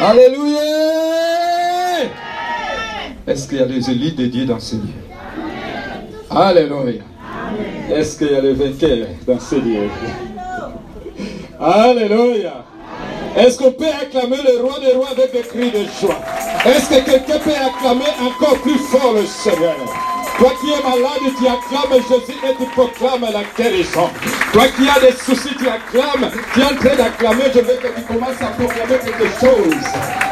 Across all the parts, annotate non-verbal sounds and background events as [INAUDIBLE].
Alléluia. Est-ce qu'il y a les élites de Dieu dans ce lieu? Alléluia. Est-ce qu'il y a les vainqueurs dans ce lieu? Alléluia. Est-ce qu'on peut acclamer le roi des rois avec des cris de joie? Est-ce que quelqu'un peut acclamer encore plus fort le Seigneur? Toi qui es malade, tu acclames Jésus et tu proclames la guérison. Toi qui as des soucis, tu acclames. Tu es en train d'acclamer, je veux que tu commences à proclamer quelque chose.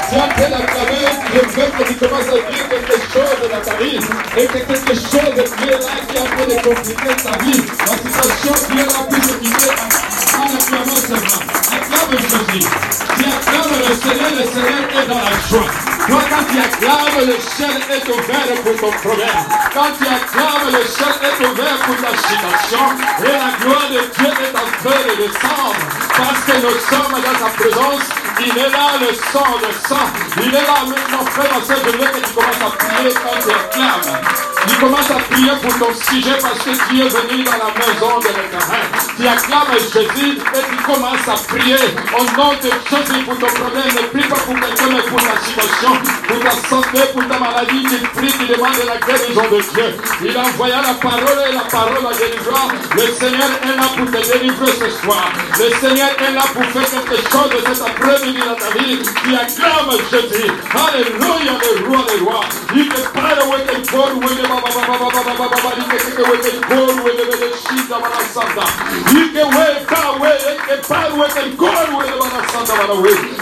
Tu es en train d'acclamer, je veux que tu commences à dire quelque chose dans ta vie. Et que quelque chose de Dieu là qui est en train de compliquer ta vie. La situation est là pour se quitter en acclamant seulement. Acclame Jésus. Tu acclames le Seigneur, le Seigneur est dans la joie. Toi, quand tu acclames, le ciel est ouvert pour ton problème. Quand tu acclames, le ciel est ouvert pour ta situation. Et la gloire de Dieu est en train de descendre. Parce que nous sommes dans sa présence. Il est là, le sang, le sang. Il est là maintenant, frère, dans cette journée que tu commences à prier quand tu acclames. Tu commences à prier pour ton sujet parce que Dieu est venu dans la maison de l'éternel. Tu acclames Jésus et tu commences à prier au nom de Jésus pour ton problème. Ne prie pas pour quelqu'un, mais pour ta situation, pour ta santé, pour ta maladie. Tu pries, tu demandes la guérison de Dieu. Il a envoyé la parole et la parole à délivrant. Le Seigneur est là pour te délivrer ce soir. Le Seigneur est là pour faire quelque chose de cet après-midi dans ta vie. Tu acclames Jésus. Alléluia, le roi des rois. Il te parle avec le corps,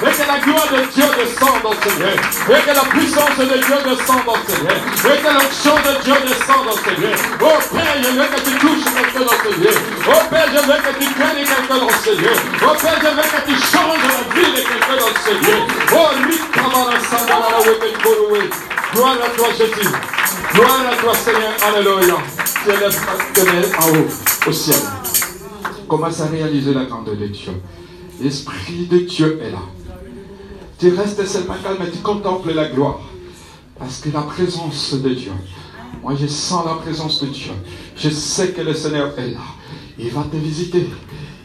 et que la gloire. Oh Père, je veux que tu. Gloire à toi, Jésus. Gloire à toi, Seigneur. Alléluia. Tu es en haut, au ciel. Commence à réaliser la grandeur de Dieu. L'Esprit de Dieu est là. Tu restes seulement calme et tu contemples la gloire. Parce que la présence de Dieu, moi je sens la présence de Dieu. Je sais que le Seigneur est là. Il va te visiter.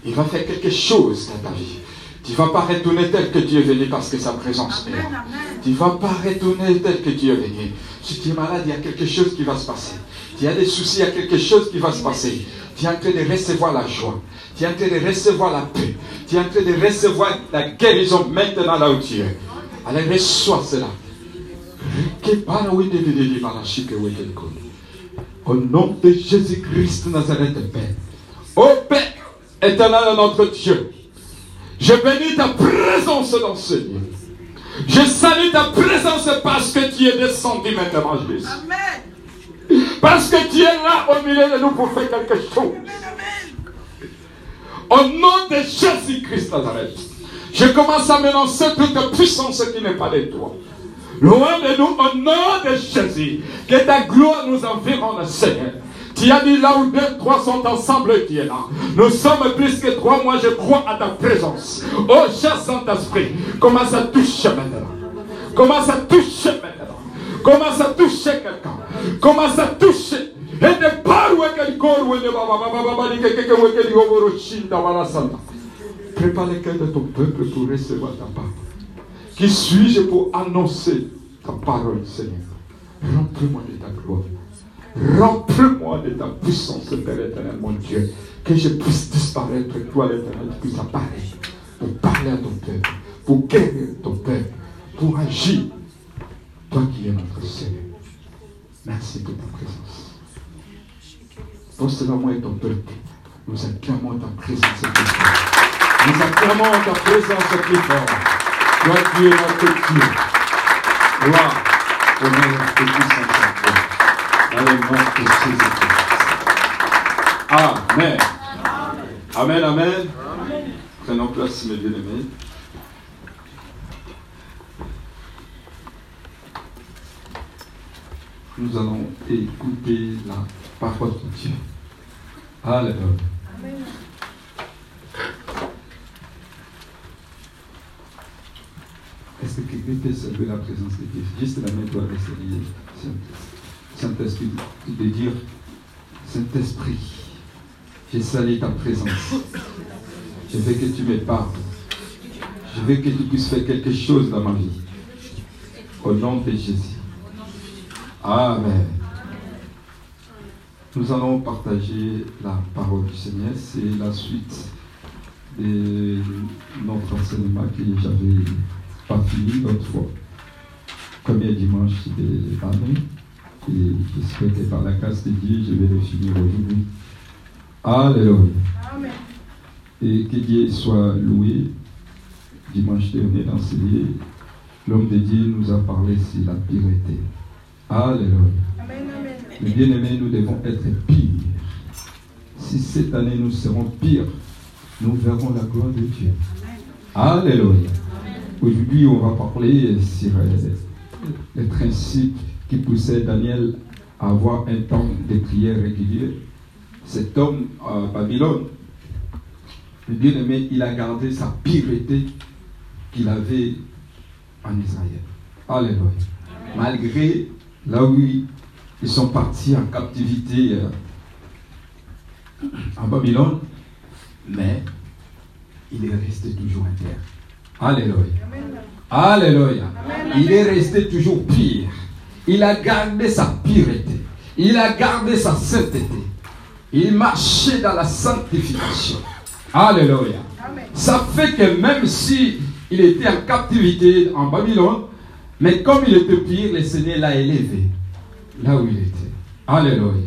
Il va faire quelque chose dans ta vie. Tu ne vas pas retourner tel que Dieu est venu parce que sa présence est là. Tu ne vas pas retourner tel que Dieu est venu. Si tu es malade, il y a quelque chose qui va se passer. Tu as des soucis, il y a quelque chose qui va se passer. Tu es en train de recevoir la joie. Tu es en train de recevoir la paix. Tu es en train de recevoir la guérison maintenant là où tu es. Allez, reçois cela. Au nom de Jésus-Christ Nazareth, Père. Ô Père, éternel notre Dieu, je bénis ta présence dans ce lieu. Je salue ta présence parce que tu es descendu maintenant, Jésus. Parce que tu es là au milieu de nous pour faire quelque chose. Au nom de Jésus-Christ Nazareth, je commence à menacer toute puissance qui n'est pas de toi. Loin de nous, au nom de Jésus, que ta gloire nous environne, Seigneur. Tu as dit là où deux, trois sont ensemble, tu es là. Nous sommes plus que trois, moi je crois à ta présence. Oh, cher Saint-Esprit, commence à toucher maintenant? Commence à toucher maintenant? Commence à toucher quelqu'un? Commence à toucher. Et ne pas Prépare le cœur de ton peuple pour recevoir ta parole. Qui suis-je pour annoncer ta parole, Seigneur? Remplis-moi de ta gloire. Remplis-moi de ta puissance, Père éternel, mon Dieu. Que je puisse disparaître, toi l'éternel, tu puisses apparaître pour parler à ton peuple, pour guérir ton peuple, pour agir. Toi qui es notre Seigneur. Merci pour ta présence. Pour cela, moi et ton peuple, nous acclamons ta présence plus fort. Nous acclamons ta présence plus. Toi qui es notre Dieu. Gloire, honneur et puissance le Jésus-Christ. Amen. Amen, amen. Prenons place, mes bien-aimés. Nous allons écouter la parole de Dieu. Alléluia. Est-ce que quelqu'un peut saluer la présence de Dieu Juste la main doit rester liée. Saint-Esprit, de dire Saint-Esprit, j'ai salé ta présence. Je veux que tu me parles. Je veux que tu puisses faire quelque chose dans ma vie. Au nom de Jésus. Amen. Nous allons partager la parole du Seigneur. C'est la suite de notre enseignement que j'avais pas fini l'autre fois. Premier dimanche de l'année. Et j'espère que par la grâce de Dieu, je vais le finir aujourd'hui. Alléluia. Amen. Et que Dieu soit loué. Dimanche dernier, l'homme de Dieu nous a parlé sur la pureté. Alléluia. Mais bien aimés, nous devons être pires. Si cette année nous serons pires, nous verrons la gloire de Dieu. Alléluia. Aujourd'hui, on va parler sur euh, les principes qui poussait Daniel à avoir un temps de prière régulier. Cet homme à Babylone, le bien-aimé, il a gardé sa pureté qu'il avait en Israël. Alléluia. Malgré là où ils sont partis en captivité euh, en Babylone, mais il est resté toujours inter. Alléluia. Alléluia. Il est resté toujours pire. Il a gardé sa pureté. Il a gardé sa sainteté. Il marchait dans la sanctification. Alléluia. Ça fait que même si il était en captivité en Babylone, mais comme il était pire, le Seigneur l'a élevé là où il était. Alléluia.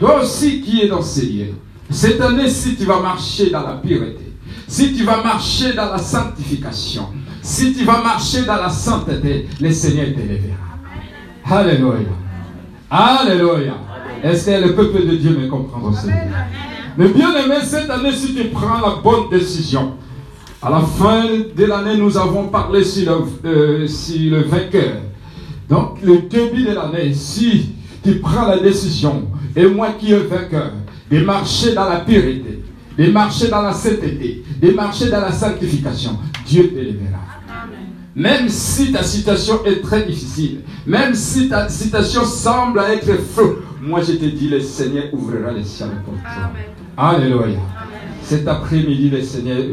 Toi aussi qui es dans ces lieux, cette année, si tu vas marcher dans la pureté, si tu vas marcher dans la sanctification, si tu vas marcher dans la sainteté, le Seigneur t'élèvera. Alléluia. Alléluia. Est-ce que le peuple de Dieu me comprend aussi? Mais bien aimé, cette année, si tu prends la bonne décision, à la fin de l'année, nous avons parlé sur le, euh, sur le vainqueur. Donc, le début de l'année, si tu prends la décision, et moi qui est vainqueur, de marcher dans la pureté, de marcher dans la sainteté, de marcher dans la sanctification, Dieu t'élèvera. Même si ta situation est très difficile, même si ta situation semble être feu, moi je te dis, le Seigneur ouvrira les cieux pour toi. Alléluia. Cet après-midi, le Seigneur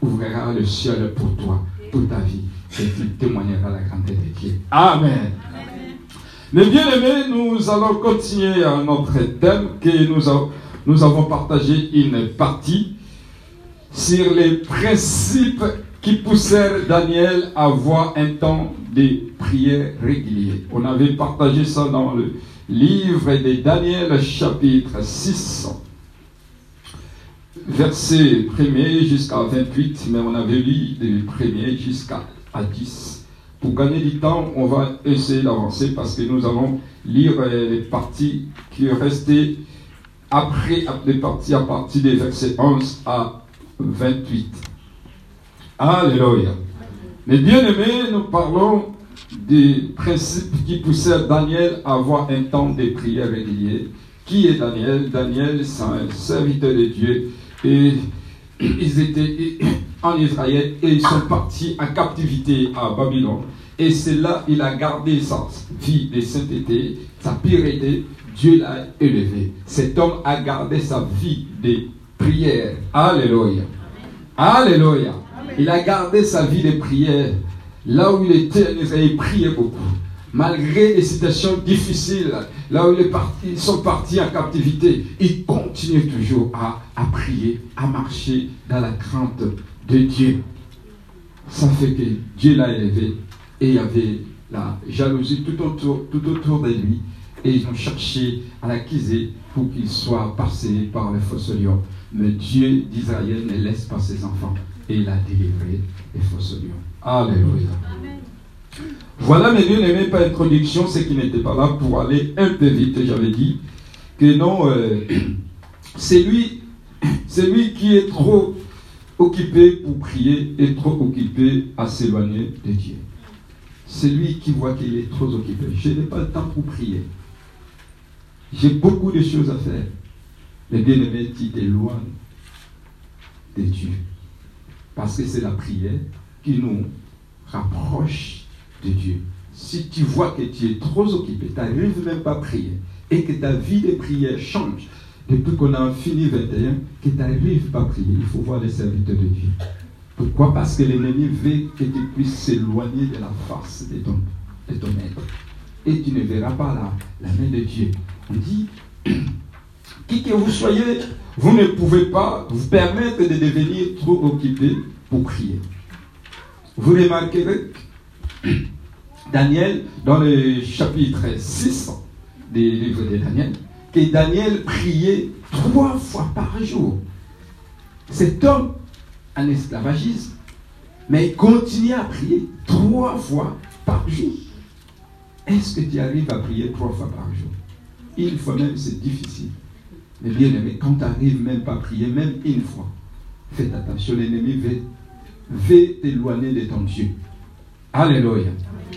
ouvrira le ciel pour toi, pour ta vie, et tu témoigneras la grandeur de Dieu. Amen. Mais bien aimés, nous allons continuer à notre thème que nous, nous avons partagé une partie sur les principes poussèrent Daniel à avoir un temps de prière régulier. On avait partagé ça dans le livre de Daniel chapitre 6, verset 1er jusqu'à 28, mais on avait lu du 1er jusqu'à 10. Pour gagner du temps, on va essayer d'avancer parce que nous allons lire les parties qui restaient après les parties à partir des versets 11 à 28. Alléluia. Mais bien aimés, nous parlons des principes qui poussaient Daniel à avoir un temps de prière régulier. Qui est Daniel? Daniel, c'est un serviteur de Dieu. Et ils étaient en Israël et ils sont partis en captivité à Babylone. Et c'est là il a gardé sa vie de sainteté, sa pureté. Dieu l'a élevé. Cet homme a gardé sa vie de prière. Alléluia. Alléluia. Il a gardé sa vie de prière. Là où il était, il priait beaucoup. Malgré les situations difficiles, là où ils sont partis en captivité, il continue toujours à, prier, à marcher dans la crainte de Dieu. Ça fait que Dieu l'a élevé et il y avait la jalousie tout autour, de lui. Et ils ont cherché à l'acquiser pour qu'il soit passé par les fausses lions. Mais Dieu d'Israël ne laisse pas ses enfants et il a délivré les fausses lions. Alléluia. Voilà mes bien-aimés par introduction, ceux qui n'étaient pas là pour aller un peu vite. J'avais dit que non, euh, [CLEARS THROAT] c'est lui, [CLEARS THROAT] c'est lui qui est trop occupé pour prier et trop occupé à s'éloigner de Dieu. C'est lui qui voit qu'il est trop occupé. Je n'ai pas le temps pour prier. J'ai beaucoup de choses à faire. Mais bien aimé, tu t'éloignes de Dieu. Parce que c'est la prière qui nous rapproche de Dieu. Si tu vois que tu es trop occupé, tu n'arrives même pas à prier, et que ta vie de prière change, depuis qu'on a fini 21, que tu n'arrives pas à prier, il faut voir les serviteurs de Dieu. Pourquoi? Parce que l'ennemi veut que tu puisses s'éloigner de la face de ton, de ton maître. Et tu ne verras pas la, la main de Dieu. On dit, [CLEARS THROAT] qui que vous soyez, vous ne pouvez pas vous permettre de devenir trop occupé pour prier. Vous remarquerez que Daniel, dans le chapitre 6 des livres de Daniel, que Daniel priait trois fois par jour. Cet homme en esclavagisme, mais il continue à prier trois fois par jour. Est-ce que tu arrives à prier trois fois par jour? Une fois même, c'est difficile. Mais bien aimé, quand tu n'arrives même pas à prier, même une fois, fais attention, l'ennemi veut t'éloigner de ton Dieu. Alléluia.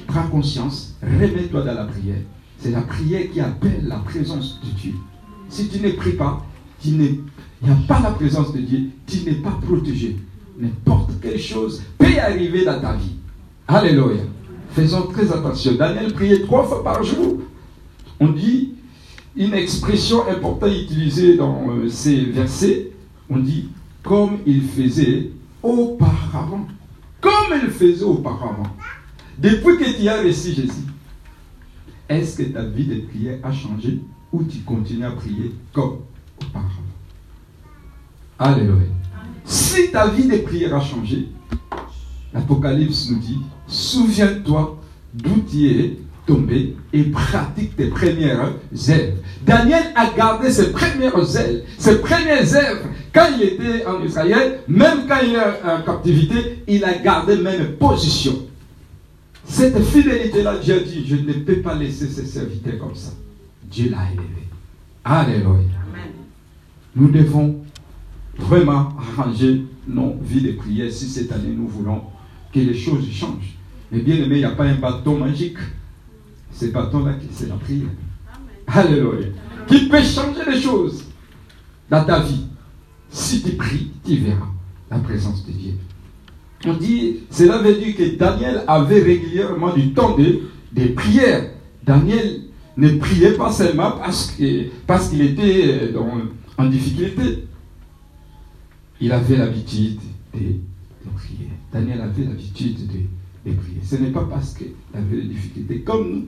Prends conscience, remets-toi dans la prière. C'est la prière qui appelle la présence de Dieu. Si tu ne pries pas, il n'y a pas la présence de Dieu, tu n'es pas protégé. N'importe quelle chose peut arriver dans ta vie. Alléluia. Faisons très attention. Daniel priait trois fois par jour. On dit une expression importante utilisée dans euh, ces versets. On dit comme il faisait auparavant. Comme il faisait auparavant. Depuis que tu as reçu Jésus, est-ce que ta vie de prière a changé ou tu continues à prier comme auparavant? Alléluia. Si ta vie de prière a changé, l'Apocalypse nous dit, souviens-toi d'où tu es tombé et pratique tes premières œuvres. Daniel a gardé ses premières œuvres, ses premières œuvres. Quand il était en Israël, même quand il est en captivité, il a gardé même position. Cette fidélité-là, Dieu a dit, je ne peux pas laisser ses serviteurs comme ça. Dieu l'a élevé. Alléluia. Nous devons vraiment arranger nos vies de prière si cette année nous voulons que les choses changent. Mais bien aimé, il n'y a pas un bâton magique. Ce bâton-là, c'est la prière. Alléluia. Qui peut changer les choses dans ta vie. Si tu pries, tu verras la présence de Dieu. On dit, cela veut dire que Daniel avait régulièrement du temps de, de prière. Daniel ne priait pas seulement parce qu'il parce était en difficulté. Il avait l'habitude de, prier. Daniel avait l'habitude de, prier. Ce n'est pas parce qu'il avait des difficultés. Comme nous,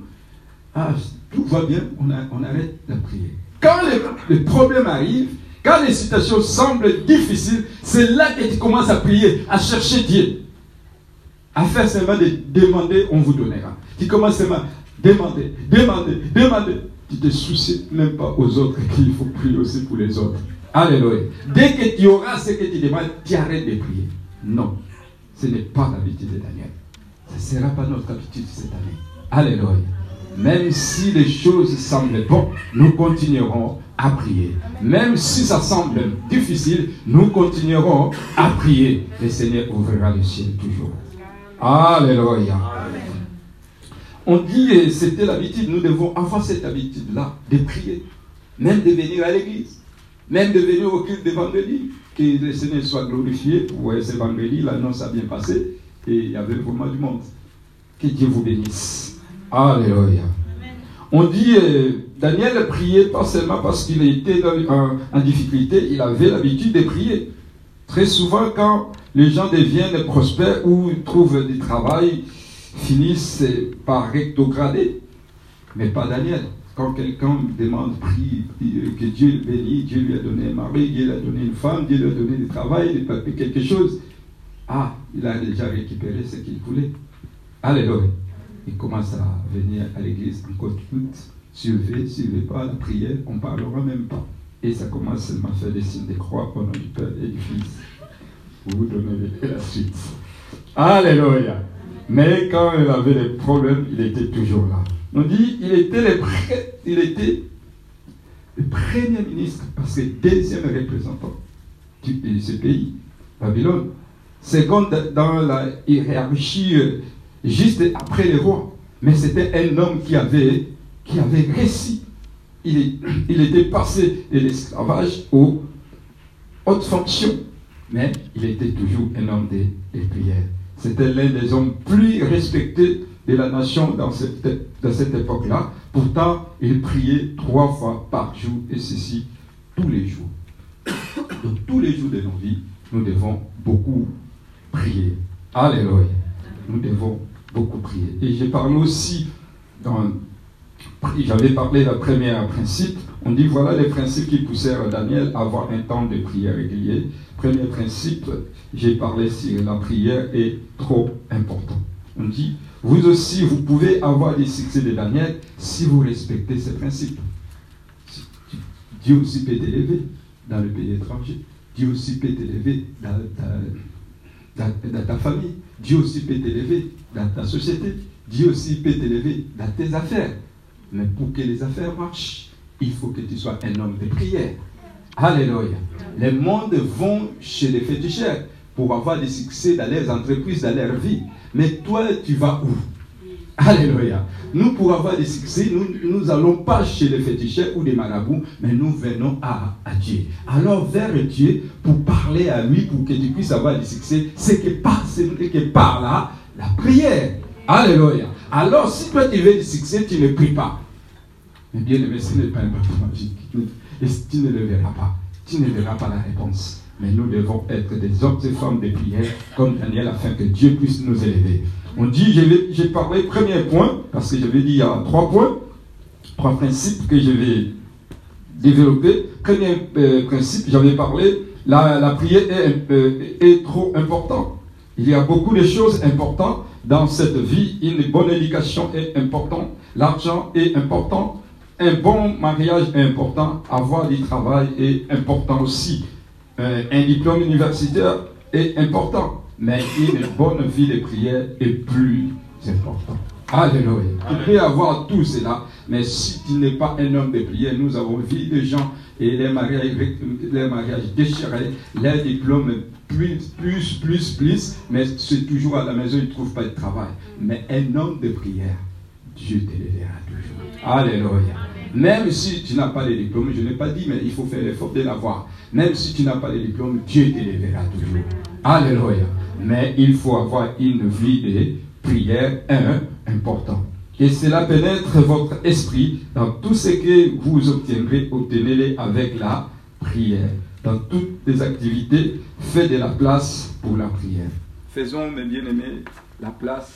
ah, tout va bien, on, arrête de prier. Quand le, le problème arrive, quand les situations semblent difficiles, c'est là que tu commences à prier, à chercher Dieu. À faire seulement de demander, on vous donnera. Tu commences seulement à demander, demander, demander. Tu te soucies même pas aux autres qu'il faut prier aussi pour les autres. Alléluia. Dès que tu auras ce que tu demandes, tu arrêtes de prier. Non, ce n'est pas l'habitude de Daniel. Ce ne sera pas notre habitude cette année. Alléluia. Même si les choses semblent bonnes, nous continuerons à prier. Même si ça semble difficile, nous continuerons à prier. Le Seigneur ouvrira le ciel toujours. Alléluia. On dit, c'était l'habitude, nous devons avoir cette habitude-là de prier, même de venir à l'église, même de venir au culte vendredi, que le Seigneur soit glorifié pour ce vendredi, l'annonce a bien passé et il y avait vraiment du monde. Que Dieu vous bénisse. Alléluia. On dit, euh, Daniel priait pas seulement parce qu'il était en, difficulté, il avait l'habitude de prier. Très souvent, quand les gens deviennent prospères ou trouvent du travail, finissent par rétrograder. Mais pas Daniel. Quand quelqu'un demande, prie, que Dieu bénisse, Dieu lui a donné un mari, Dieu lui a donné une femme, Dieu lui a donné du travail, il a fait quelque chose. Ah, il a déjà récupéré ce qu'il voulait. Alléluia il commence à venir à l'église en côte suivez, suivez pas la prière, on ne parlera même pas. Et ça commence seulement à faire des signes de croix au nom du Père et du Fils. Vous vous donnez la suite. Alléluia. Mais quand il avait des problèmes, il était toujours là. On dit, il était le, il était le premier ministre, parce que deuxième représentant de ce pays, Babylone. Second dans la hiérarchie euh, juste après le roi. Mais c'était un homme qui avait, qui réussi. [CLEARS THROAT] Il, était passé de l'esclavage aux hautes fonctions. Mais il était toujours un homme de, prière. C'était l'un des hommes plus respectés de la nation dans cette, dans époque-là. Pourtant, il priait trois fois par jour, et ceci tous les jours. [COUGHS] Donc, tous les jours de nos vies, nous devons beaucoup prier. Alléluia. Nous devons beaucoup prier. Et j'ai parlé aussi dans j'avais parlé d'un premier principe. On dit voilà les principes qui poussèrent Daniel à avoir un temps de prière régulier. Premier principe, j'ai parlé si la prière est trop importante. On dit vous aussi, vous pouvez avoir des succès de Daniel si vous respectez ces principes. Dieu aussi peut t'élever dans le pays étranger. Dieu aussi peut t'élever dans, dans, ta famille. Dieu aussi peut t'élever dans ta société. Dieu aussi peut t'élever dans tes affaires. Mais pour que les affaires marchent, il faut que tu sois un homme de prière. Alléluia. Les mondes vont chez les féticheurs pour avoir des succès dans leurs entreprises, dans leur vie. Mais toi, tu vas où? Alléluia. Nous, pour avoir des succès, nous n'allons pas chez les féticheurs ou des marabouts, mais nous venons à, Dieu. Alors, vers Dieu, pour parler à lui, pour que tu puisses avoir des succès, c'est que que par là, la prière. Alléluia. Alors, si toi tu veux du succès, tu ne pries pas. Mais bien aimé, ce n'est pas un bateau magique. Et tu ne le verras pas. Tu ne verras pas la réponse. Mais nous devons être des hommes et femmes de prière comme Daniel afin que Dieu puisse nous élever. On dit, j'ai parlé, premier point, parce que j'avais dit il y a trois points, trois principes que je vais développer. Premier euh, principe, j'avais parlé, la, prière est, euh, est trop importante. Il y a beaucoup de choses importantes dans cette vie. Une bonne éducation est importante. L'argent est important. Un bon mariage est important. Avoir du travail est important aussi. Euh, un diplôme universitaire est important. Mais une bonne vie de prière est plus importante. Alléluia. Tu peux avoir tout cela, mais si tu n'es pas un homme de prière, nous avons vu des gens et les mariages, les mariages déchirés, les diplômes plus, plus, plus, plus, mais c'est toujours à la maison, ils ne trouvent pas de travail. Mais un homme de prière, Dieu te verra toujours. Alléluia. Même si tu n'as pas les diplômes, je n'ai pas dit, mais il faut faire l'effort de l'avoir. Même si tu n'as pas les diplômes, Dieu te verra toujours. Alléluia. Mais il faut avoir une vie de prière un, important. Et cela pénètre votre esprit dans tout ce que vous obtiendrez, obtenez-les avec la prière. Dans toutes les activités, faites de la place pour la prière. Faisons, mes bien-aimés, la place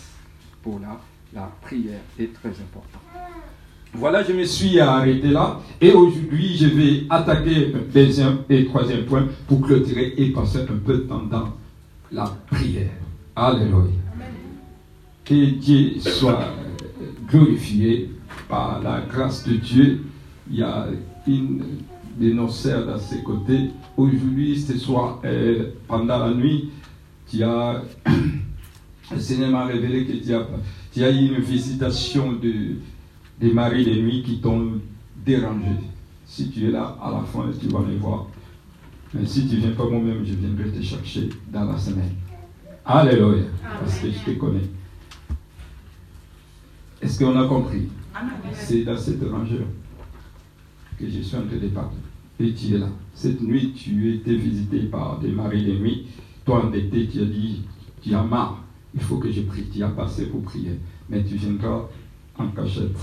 pour la, la prière est très importante. Voilà, je me suis arrêté là. Et aujourd'hui, je vais attaquer un deuxième et troisième point pour clôturer et passer un peu de temps dans la prière. Alléluia. Que Dieu soit glorifié par la grâce de Dieu. Il y a une de nos sœurs à ses côtés. Aujourd'hui, ce soir, euh, pendant la nuit, tu as, [COUGHS] le Seigneur m'a révélé que tu as, eu une visitation de, des maris de nuit qui t'ont dérangé. Si tu es là, à la fin, tu vas les voir. Mais si tu ne viens pas moi-même, je viendrai te chercher dans la semaine. Alléluia. Parce que je te connais. Est-ce qu'on a compris C'est dans cette rangeur que je suis en train de parler. Et tu es là. Cette nuit, tu été visité par des maris de nuit. Toi, endetté, tu as dit, tu as marre. Il faut que je prie. Tu as passé pour prier. Mais tu viendras en cachette.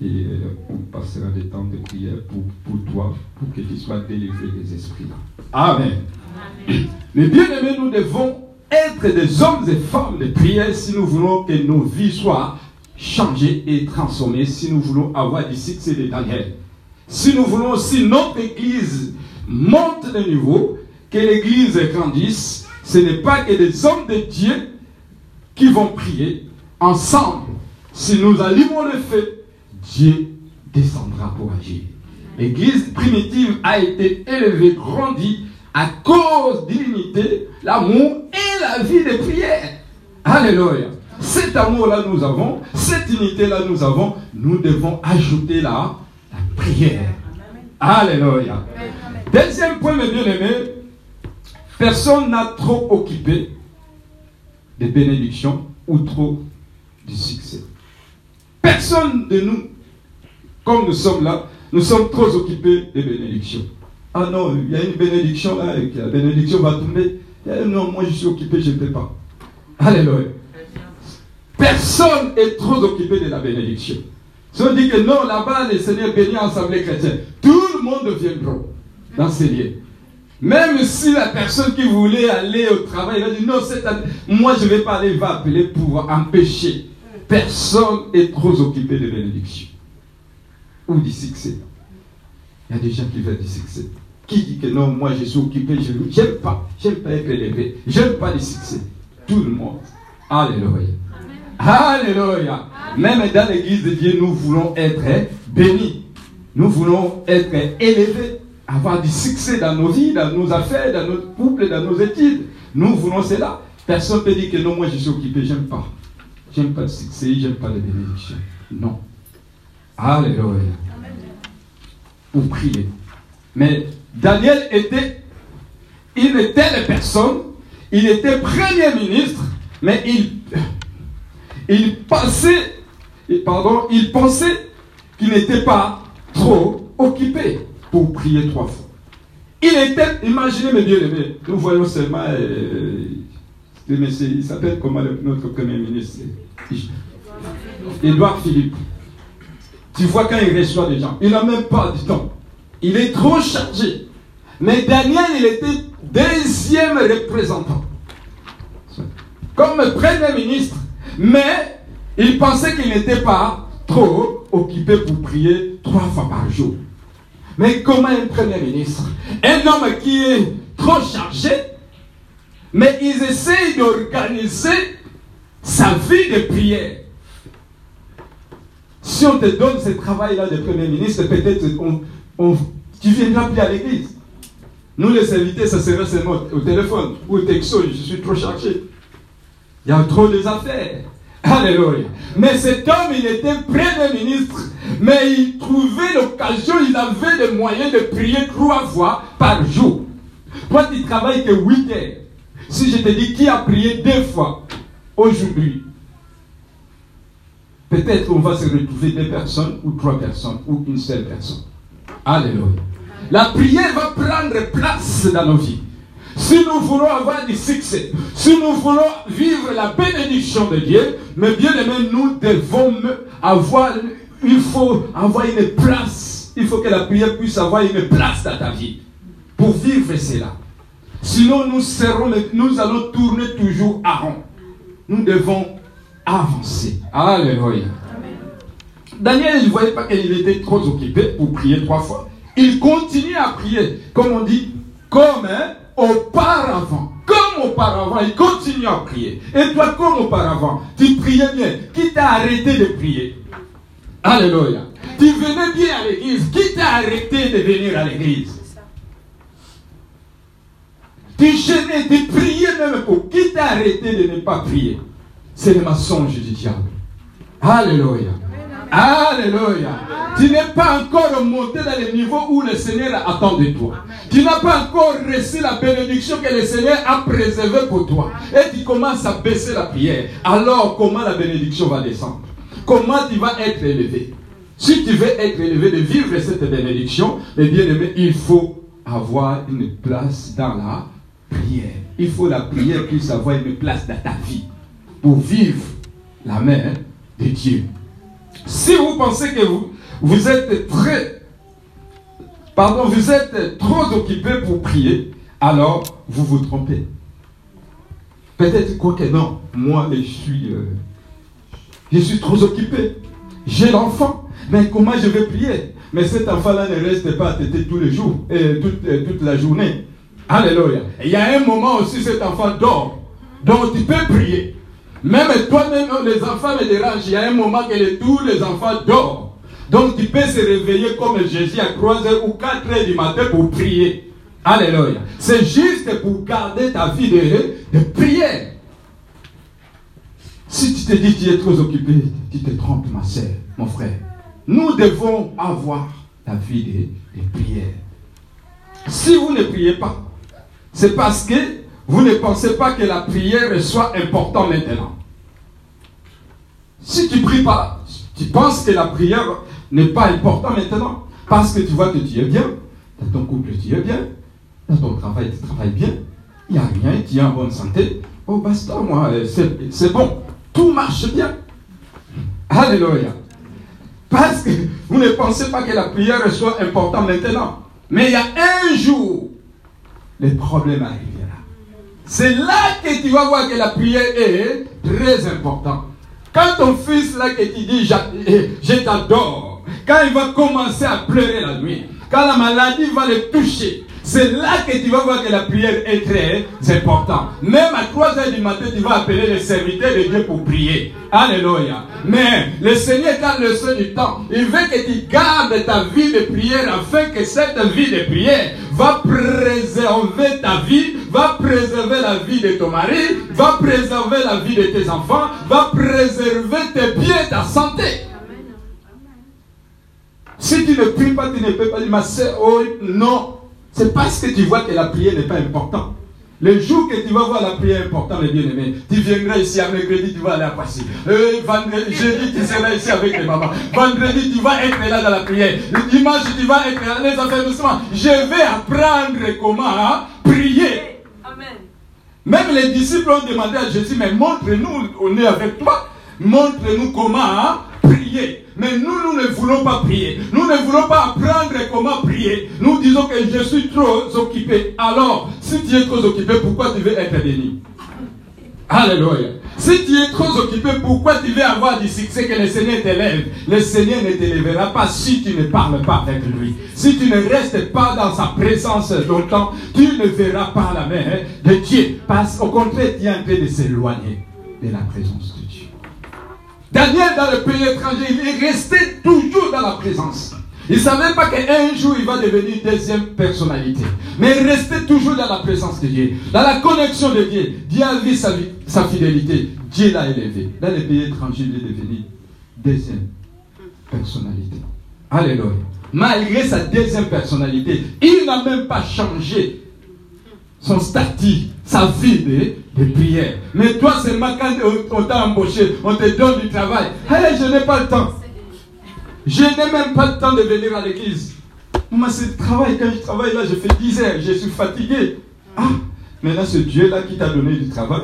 Et euh, on passera des temps de prière pour, pour toi, pour que tu sois délivré des esprits-là. Amen. [CLEARS THROAT] Mais bien aimés, nous devons être des hommes et femmes de prière si nous voulons que nos vies soient changées et transformées, si nous voulons avoir du succès de Daniel. Si nous voulons aussi notre Église monte de niveau, que l'Église grandisse, ce n'est pas que des hommes de Dieu qui vont prier ensemble. Si nous allumons le feu, Dieu descendra pour agir. L'Église primitive a été élevée, grandie à cause de l'amour et la vie de prière. Alléluia. Cet amour-là nous avons, cette unité-là nous avons, nous devons ajouter la, la prière. Alléluia. Deuxième point, mes bien-aimés, personne n'a trop occupé des bénédictions ou trop du succès. Personne de nous, comme nous sommes là, nous sommes trop occupés des bénédictions. Ah non, il y a une bénédiction là, et la bénédiction va tomber. Eh non, moi je suis occupé, je ne peux pas. Alléluia. Personne est trop occupé de la bénédiction. Si on dit que non, là-bas, le Seigneur bénit l'Assemblée chrétienne, tout le monde viendra dans ces lieux. Même si la personne qui voulait aller au travail, il a dit non, moi je ne vais pas aller, va appeler pour empêcher. Personne est trop occupé de bénédiction. Ou du succès. Il y a des gens qui veulent du succès. Qui dit que non, moi je suis occupé, je n'aime pas, j'aime pas être élevé, j'aime pas le succès. Tout le monde. Alléluia. Alléluia. Même dans l'église de Dieu, nous voulons être bénis. Nous voulons être élevés, avoir du succès dans nos vies, dans nos affaires, dans notre couple, dans nos études. Nous voulons cela. Personne ne peut dire que non, moi je suis occupé, j'aime pas. J'aime pas le succès, j'aime pas les bénédictions. Non. Alléluia. Pour prier. Mais Daniel était une telle personne, il était premier ministre, mais il, il pensait, pardon, il pensait qu'il n'était pas trop occupé pour prier trois fois. Il était, imaginez mes bien-aimés, nous voyons seulement, euh, il s'appelle comment notre premier ministre Édouard Philippe. Tu vois quand il reçoit des gens, il n'a même pas du temps. Il est trop chargé. Mais Daniel, il était deuxième représentant. Comme premier ministre. Mais il pensait qu'il n'était pas trop occupé pour prier trois fois par jour. Mais comment un premier ministre Un homme qui est trop chargé, mais ils essayent d'organiser sa vie de prière. Si on te donne ce travail-là de Premier ministre, peut-être on, tu viendras plus à l'église. Nous, les invités, ça serait seulement au téléphone ou au texto, je suis trop chargé. Il y a trop de affaires. Alléluia. Mais cet homme, il était Premier ministre, mais il trouvait l'occasion, il avait le moyen de prier trois fois par jour. Toi, tu travailles que 8 heures. Si je te dis qui a prié deux fois aujourd'hui, Peut-être on va se retrouver deux personnes ou trois personnes ou une seule personne. Alléluia. La prière va prendre place dans nos vies. Si nous voulons avoir du succès, si nous voulons vivre la bénédiction de Dieu, mais bien aimé, nous devons avoir, il faut avoir une place. Il faut que la prière puisse avoir une place dans ta vie pour vivre cela. Sinon, nous serons, nous allons tourner toujours à rond. Nous devons avancer. Alléluia. Daniel, ne voyait pas qu'il était trop occupé pour prier trois fois. Il continue à prier, comme on dit, comme hein, auparavant. Comme auparavant, il continue à prier. Et toi, comme auparavant, tu priais bien. Qui t'a arrêté de prier? Alléluia. Tu venais bien à l'église. Qui t'a arrêté de venir à l'église? Tu gênais, tu priais même pour. Qui t'a arrêté de ne pas prier? C'est le mensonge du diable. Alléluia. Alléluia. Tu n'es pas encore monté dans le niveau où le Seigneur attend de toi. Tu n'as pas encore reçu la bénédiction que le Seigneur a préservée pour toi. Et tu commences à baisser la prière. Alors, comment la bénédiction va descendre? Comment tu vas être élevé? Si tu veux être élevé de vivre cette bénédiction, eh bien aimé, il faut avoir une place dans la prière. Il faut la prière puisse avoir une place dans ta vie pour vivre la main de Dieu. Si vous pensez que vous, êtes très, pardon, vous êtes trop occupé pour prier, alors vous vous trompez. Peut-être quoi que non, moi je suis, euh, je suis trop occupé. J'ai l'enfant, mais comment je vais prier? Mais cet enfant-là ne reste pas à têter tous les jours, et toute, toute la journée. Alléluia. Il y a un moment aussi, cet enfant dort. Donc tu peux prier. Même toi-même, les enfants me dérangent. Il y a un moment que tous les enfants dorment. Donc tu peux se réveiller comme Jésus à 3h ou 4h du matin pour prier. Alléluia. C'est juste pour garder ta vie de, prière. Si tu te dis que tu es trop occupé, tu te trompes, ma soeur, mon frère. Nous devons avoir ta vie de prière. Si vous ne priez pas, c'est parce que vous ne pensez pas que la prière soit importante maintenant. Si tu ne pries pas, tu penses que la prière n'est pas importante maintenant. Parce que tu vois que tu es bien, dans ton couple tu es bien, dans ton travail tu travailles bien, il n'y a rien, tu es en bonne santé. Oh basta, moi, c'est bon, tout marche bien. Alléluia. Parce que vous ne pensez pas que la prière soit importante maintenant. Mais il y a un jour le problème arrivera. C'est là que tu vas voir que la prière est très importante. Quand ton fils là que tu dis eh, je t'adore, quand il va commencer à pleurer la nuit, quand la maladie va le toucher, c'est là que tu vas voir que la prière est très importante. Même à 3 heures du matin, tu vas appeler les serviteurs de Dieu pour prier. Alléluia. Mais le Seigneur, quand le sein du temps, il veut que tu gardes ta vie de prière afin que cette vie de prière va préserver ta vie, va préserver la vie de ton mari, va préserver la vie de tes enfants, va préserver tes biens, ta santé. Si tu ne pries pas, tu ne peux pas dire, ma soeur, oh non, c'est parce que tu vois que la prière n'est pas importante. Le jour que tu vas voir la prière importante, mes bien-aimés, tu viendras ici à mercredi, tu vas aller à Passy. Euh, vendredi, jeudi, tu seras ici avec les mamans. Vendredi, tu vas être là dans la prière. Le dimanche, tu vas être là, les affaires Je vais apprendre comment prier. Amen. Même les disciples ont demandé à Jésus, mais montre-nous, on est avec toi. Montre-nous comment prier. Mais nous, nous ne voulons pas prier. Nous ne voulons pas apprendre comment prier. Nous disons que je suis trop occupé. Alors, si tu es trop occupé, pourquoi tu veux être béni? Alléluia. Si tu es trop occupé, pourquoi tu veux avoir du succès que le Seigneur t'élève? Le Seigneur ne t'élèvera pas si tu ne parles pas avec lui. Si tu ne restes pas dans sa présence longtemps, tu ne verras pas la main de Dieu. Parce qu'au contraire, tu es en train de s'éloigner de la présence. Daniel, dans le pays étranger, il est resté toujours dans la présence. Il ne savait pas qu'un jour il va devenir deuxième personnalité. Mais il restait toujours dans la présence de Dieu. Dans la connexion de Dieu. Dieu a vu sa, sa fidélité. Dieu l'a élevé. Dans le pays étranger, il est devenu deuxième personnalité. Alléluia. Malgré sa deuxième personnalité, il n'a même pas changé son statut, sa vie de, prière. Mais toi, c'est quand on t'a embauché, on te donne du travail. Hey, je n'ai pas le temps. Je n'ai même pas le temps de venir à l'église. Moi, c'est le travail. Quand je travaille là, je fais 10 heures. Je suis fatigué. Ah, maintenant, ce Dieu-là qui t'a donné du travail,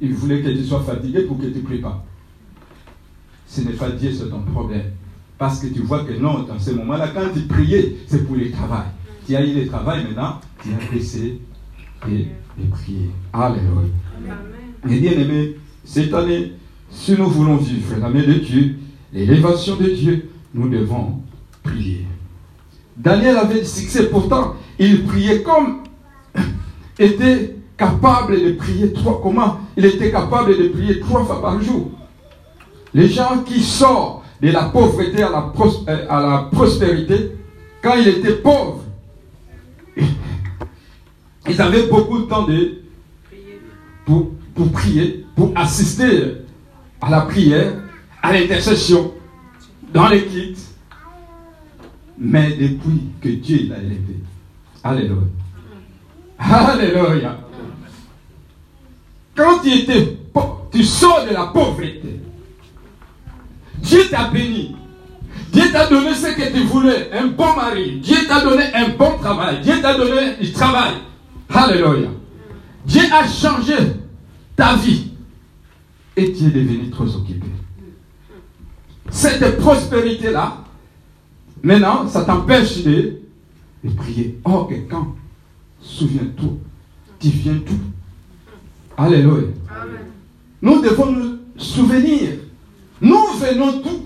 il voulait que tu sois fatigué pour que tu ne pries pas. Ce n'est pas Dieu, c'est ton problème. Parce que tu vois que non, dans ce moment-là, quand tu priais, c'est pour le travail. Tu as eu le travail maintenant, tu as baissé et, prier. Alléluia. Et bien aimé, cette année, si nous voulons vivre la main de Dieu, l'élévation de Dieu, nous devons prier. Daniel avait succès, pourtant, il priait comme [COUGHS] était capable de prier trois. Comment Il était capable de prier trois fois par jour. Les gens qui sortent de la pauvreté à la, euh, à la prospérité, quand il était pauvre, ils avaient beaucoup de temps de, pour, pour prier, pour assister à la prière, à l'intercession, dans l'équipe. Mais depuis que Dieu l'a élevé, Alléluia. Alléluia. Quand tu étais tu sors de la pauvreté. Dieu t'a béni. Dieu t'a donné ce que tu voulais, un bon mari. Dieu t'a donné un bon travail. Dieu t'a donné du travail. Alléluia. Dieu a changé ta vie et tu es devenu trop occupé. Cette prospérité-là, maintenant, ça t'empêche de, prier. Oh, que quand, souviens-toi, tu viens tout. Alléluia. Nous devons nous souvenir. Nous venons tout.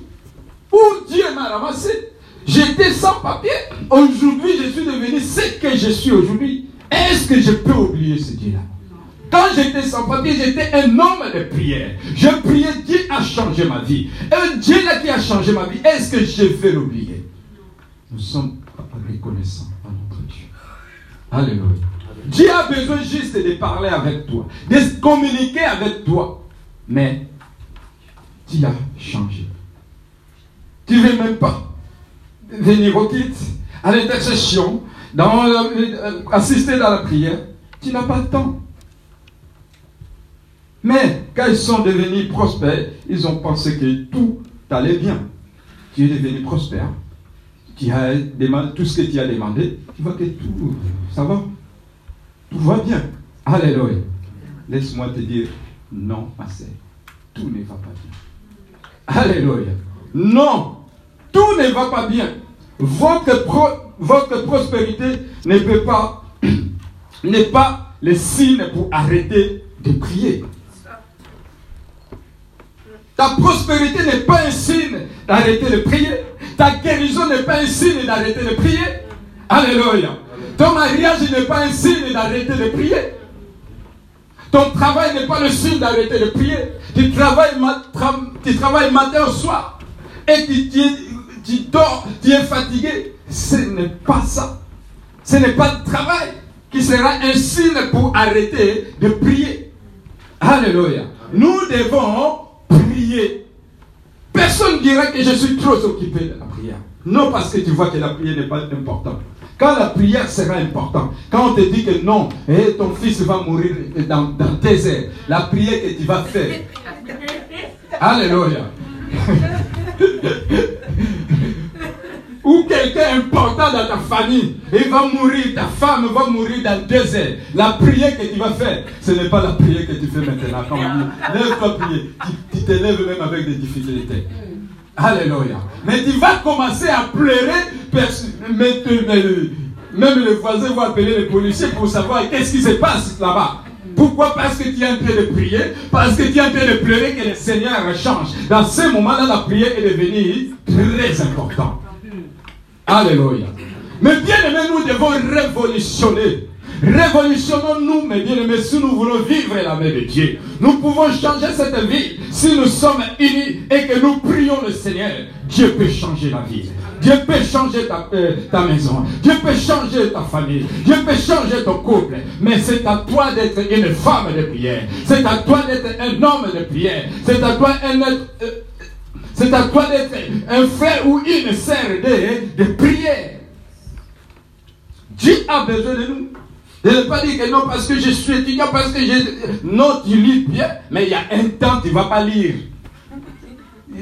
Où Dieu m'a ramassé? J'étais sans papier. Aujourd'hui, je suis devenu ce que je suis aujourd'hui. Est-ce que je peux oublier ce Dieu-là? Quand j'étais sans papier, j'étais un homme de prière. Je priais, Dieu a changé ma vie. Un Dieu là qui a changé ma vie, est-ce que je vais l'oublier? Nous sommes reconnaissants à notre Dieu. Alléluia. Dieu a besoin juste de parler avec toi, de communiquer avec toi. Mais tu as changé. Tu ne veux même pas venir au kit, à l'intercession, dans, euh, assister dans la prière, tu n'as pas le temps. Mais quand ils sont devenus prospères, ils ont pensé que tout allait bien. Tu es devenu prospère. Tu as demandé tout ce que tu as demandé. Tu vois que tout, ça va. Tout va bien. Alléluia. Laisse-moi te dire, non, ma sœur, tout ne va pas bien. Alléluia. Non, tout ne va pas bien. Votre, votre prospérité [CLEARS THROAT] n'est pas le signe pour arrêter de prier. Ta prospérité n'est pas un signe d'arrêter de prier. Ta guérison n'est pas un signe d'arrêter de prier. Alléluia. Ton mariage n'est pas un signe d'arrêter de prier. Ton travail n'est pas le signe d'arrêter de prier. Tu travailles, tu travailles matin au soir. Et tu dors, tu es fatigué. Ce n'est pas ça. Ce n'est pas le travail qui sera un signe pour arrêter de prier. Alléluia. Nous devons prier. Personne ne dira que je suis trop occupé de la prière. Non, parce que tu vois que la prière n'est pas importante. Quand la prière sera importante, quand on te dit que non, eh, ton fils va mourir dans, dans tes airs, la prière que tu vas faire. Alléluia. [LAUGHS] ou quelqu'un important dans ta famille, il va mourir, ta femme va mourir dans deux heures. La prière que tu vas faire, ce n'est pas la prière que tu fais maintenant. Quand lève-toi prier, tu, tu te lèves même avec des difficultés. Alléluia. Mais tu vas commencer à pleurer, même le voisin va appeler les policiers pour savoir qu'est-ce qui se passe là-bas. Pourquoi? Parce que tu es en train de prier, parce que tu es en train de pleurer que le Seigneur change. Dans ce moment-là, la prière est devenue très importante. Alléluia. Mais bien aimés, nous devons révolutionner. Révolutionnons-nous, mes bien-aimés, si nous voulons vivre la main de Dieu. Nous pouvons changer cette vie si nous sommes unis et que nous prions le Seigneur. Dieu peut changer la vie. Dieu peut changer ta, euh, ta maison. Dieu peut changer ta famille. Dieu peut changer ton couple. Mais c'est à toi d'être une femme de prière. C'est à toi d'être un homme de prière. C'est à toi un être... Euh, c'est à toi d'être un frère ou une sœur de, de prière. Dieu a besoin de nous. De ne pas dire que non, parce que je suis étudiant, parce que je. Non, tu lis bien, mais il y a un temps, tu ne vas pas lire.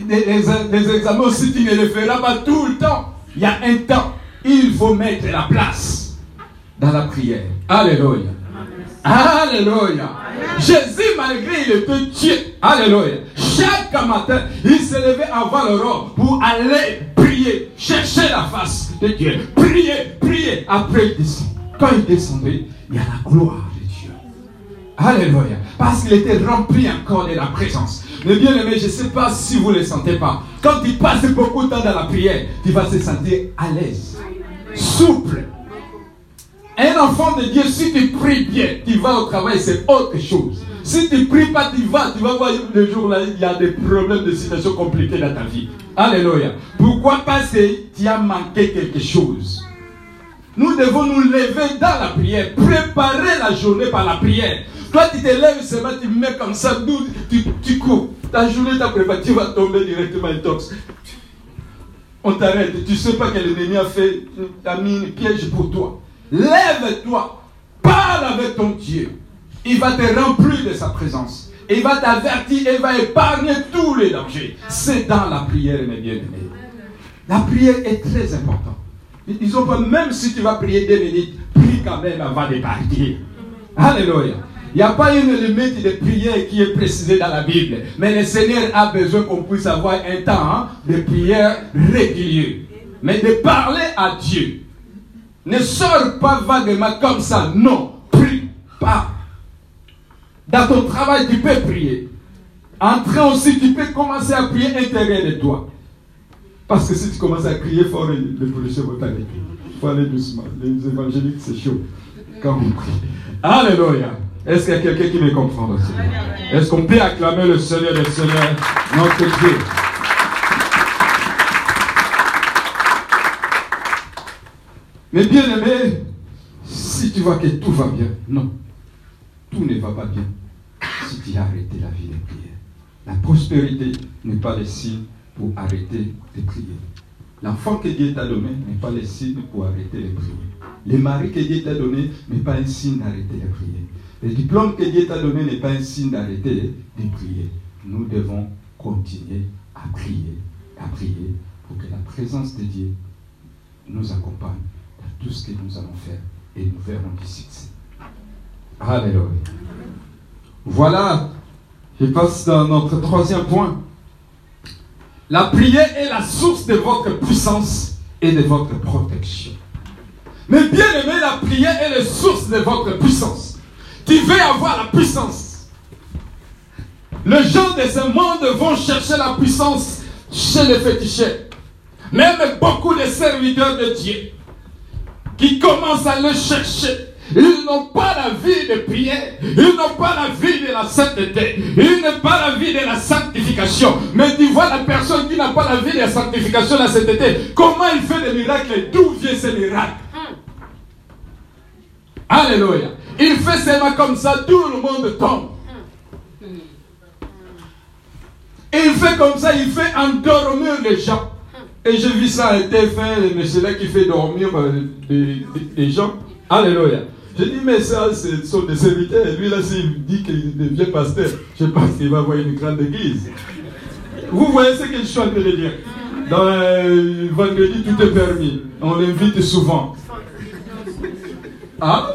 Les, examens aussi, tu ne les feras pas tout le temps. Il y a un temps. Il faut mettre la place dans la prière. Alléluia. Alléluia. Jésus, malgré il était Dieu, Alléluia. Chaque matin, il se levait avant l'aurore pour aller prier, chercher la face de Dieu. Prier, prier. Après, il descend. Quand il descendait, il y a la gloire de Dieu. Alléluia. Parce qu'il était rempli encore de la présence. Mais bien aimé, je ne sais pas si vous ne le sentez pas. Quand il passe beaucoup de temps dans la prière, tu vas se sentir à l'aise, souple, un enfant de Dieu, si tu pries bien, tu vas au travail, c'est autre chose. Si tu ne pries pas, tu vas, tu vas voir le jour là, il y a des problèmes de situations compliquées dans ta vie. Alléluia. Pourquoi Parce que tu as manqué quelque chose. Nous devons nous lever dans la prière, préparer la journée par la prière. Toi, tu te lèves tu mets comme ça, tu, tu cours. Ta journée t'a préparé, tu vas tomber directement intox. On t'arrête, tu ne sais pas que l'ennemi a fait, a mis une piège pour toi. Lève-toi, parle avec ton Dieu. Il va te remplir de sa présence. Il va t'avertir et va épargner tous les dangers. C'est dans la prière, mes bien-aimés. La prière est très importante. Disons pas, même si tu vas prier deux minutes, prie quand même avant de partir. Alléluia. Il n'y a pas une limite de prière qui est précisée dans la Bible. Mais le Seigneur a besoin qu'on puisse avoir un temps hein, de prière régulier. Mais de parler à Dieu. Ne sors pas vaguement comme ça. Non, prie pas. Dans ton travail, tu peux prier. En train aussi, tu peux commencer à prier intérieur de toi. Parce que si tu commences à crier fort, les policiers vont t'arrêter. Il faut aller doucement. Les évangéliques, c'est chaud quand vous priez. Alléluia. Est-ce qu'il y a quelqu'un qui me comprend aussi Est-ce qu'on peut acclamer le Seigneur des Seigneurs, notre Dieu? Mais bien aimé, si tu vois que tout va bien, non, tout ne va pas bien si tu arrêté la vie de prière. La prospérité n'est pas le signe pour arrêter de prier. L'enfant que Dieu t'a donné n'est pas le signe pour arrêter de prier. Le mari que Dieu t'a donné n'est pas un signe d'arrêter de prier. Le diplôme que Dieu t'a donné n'est pas un signe d'arrêter de prier. Nous devons continuer à prier, à prier pour que la présence de Dieu nous accompagne tout ce que nous allons faire et nous verrons du succès. Alléluia. Voilà, je passe dans notre troisième point. La prière est la source de votre puissance et de votre protection. Mais bien aimé, la prière est la source de votre puissance. Tu veux avoir la puissance. Les gens de ce monde vont chercher la puissance chez les féticheurs. Même beaucoup de serviteurs de Dieu qui commencent à le chercher. Ils n'ont pas la vie de prière. Ils n'ont pas la vie de la sainteté. Ils n'ont pas la vie de la sanctification. Mais tu vois la personne qui n'a pas la vie de la sanctification, de la sainteté, comment il fait des miracles D'où vient ces miracles? Alléluia. Il fait seulement comme ça, tout le monde tombe. Et il fait comme ça, il fait endormir les gens. Et j'ai vu ça à TF1, le monsieur là qui fait dormir les, gens. Alléluia. J'ai dit, mais ça, ce sont des serviteurs. Et lui, là, s'il dit qu'il devient pasteur, je pense qu'il va avoir une grande église. Vous voyez ce que je suis en train de dire Dans le vendredi, tout est permis. On l'invite souvent. Ah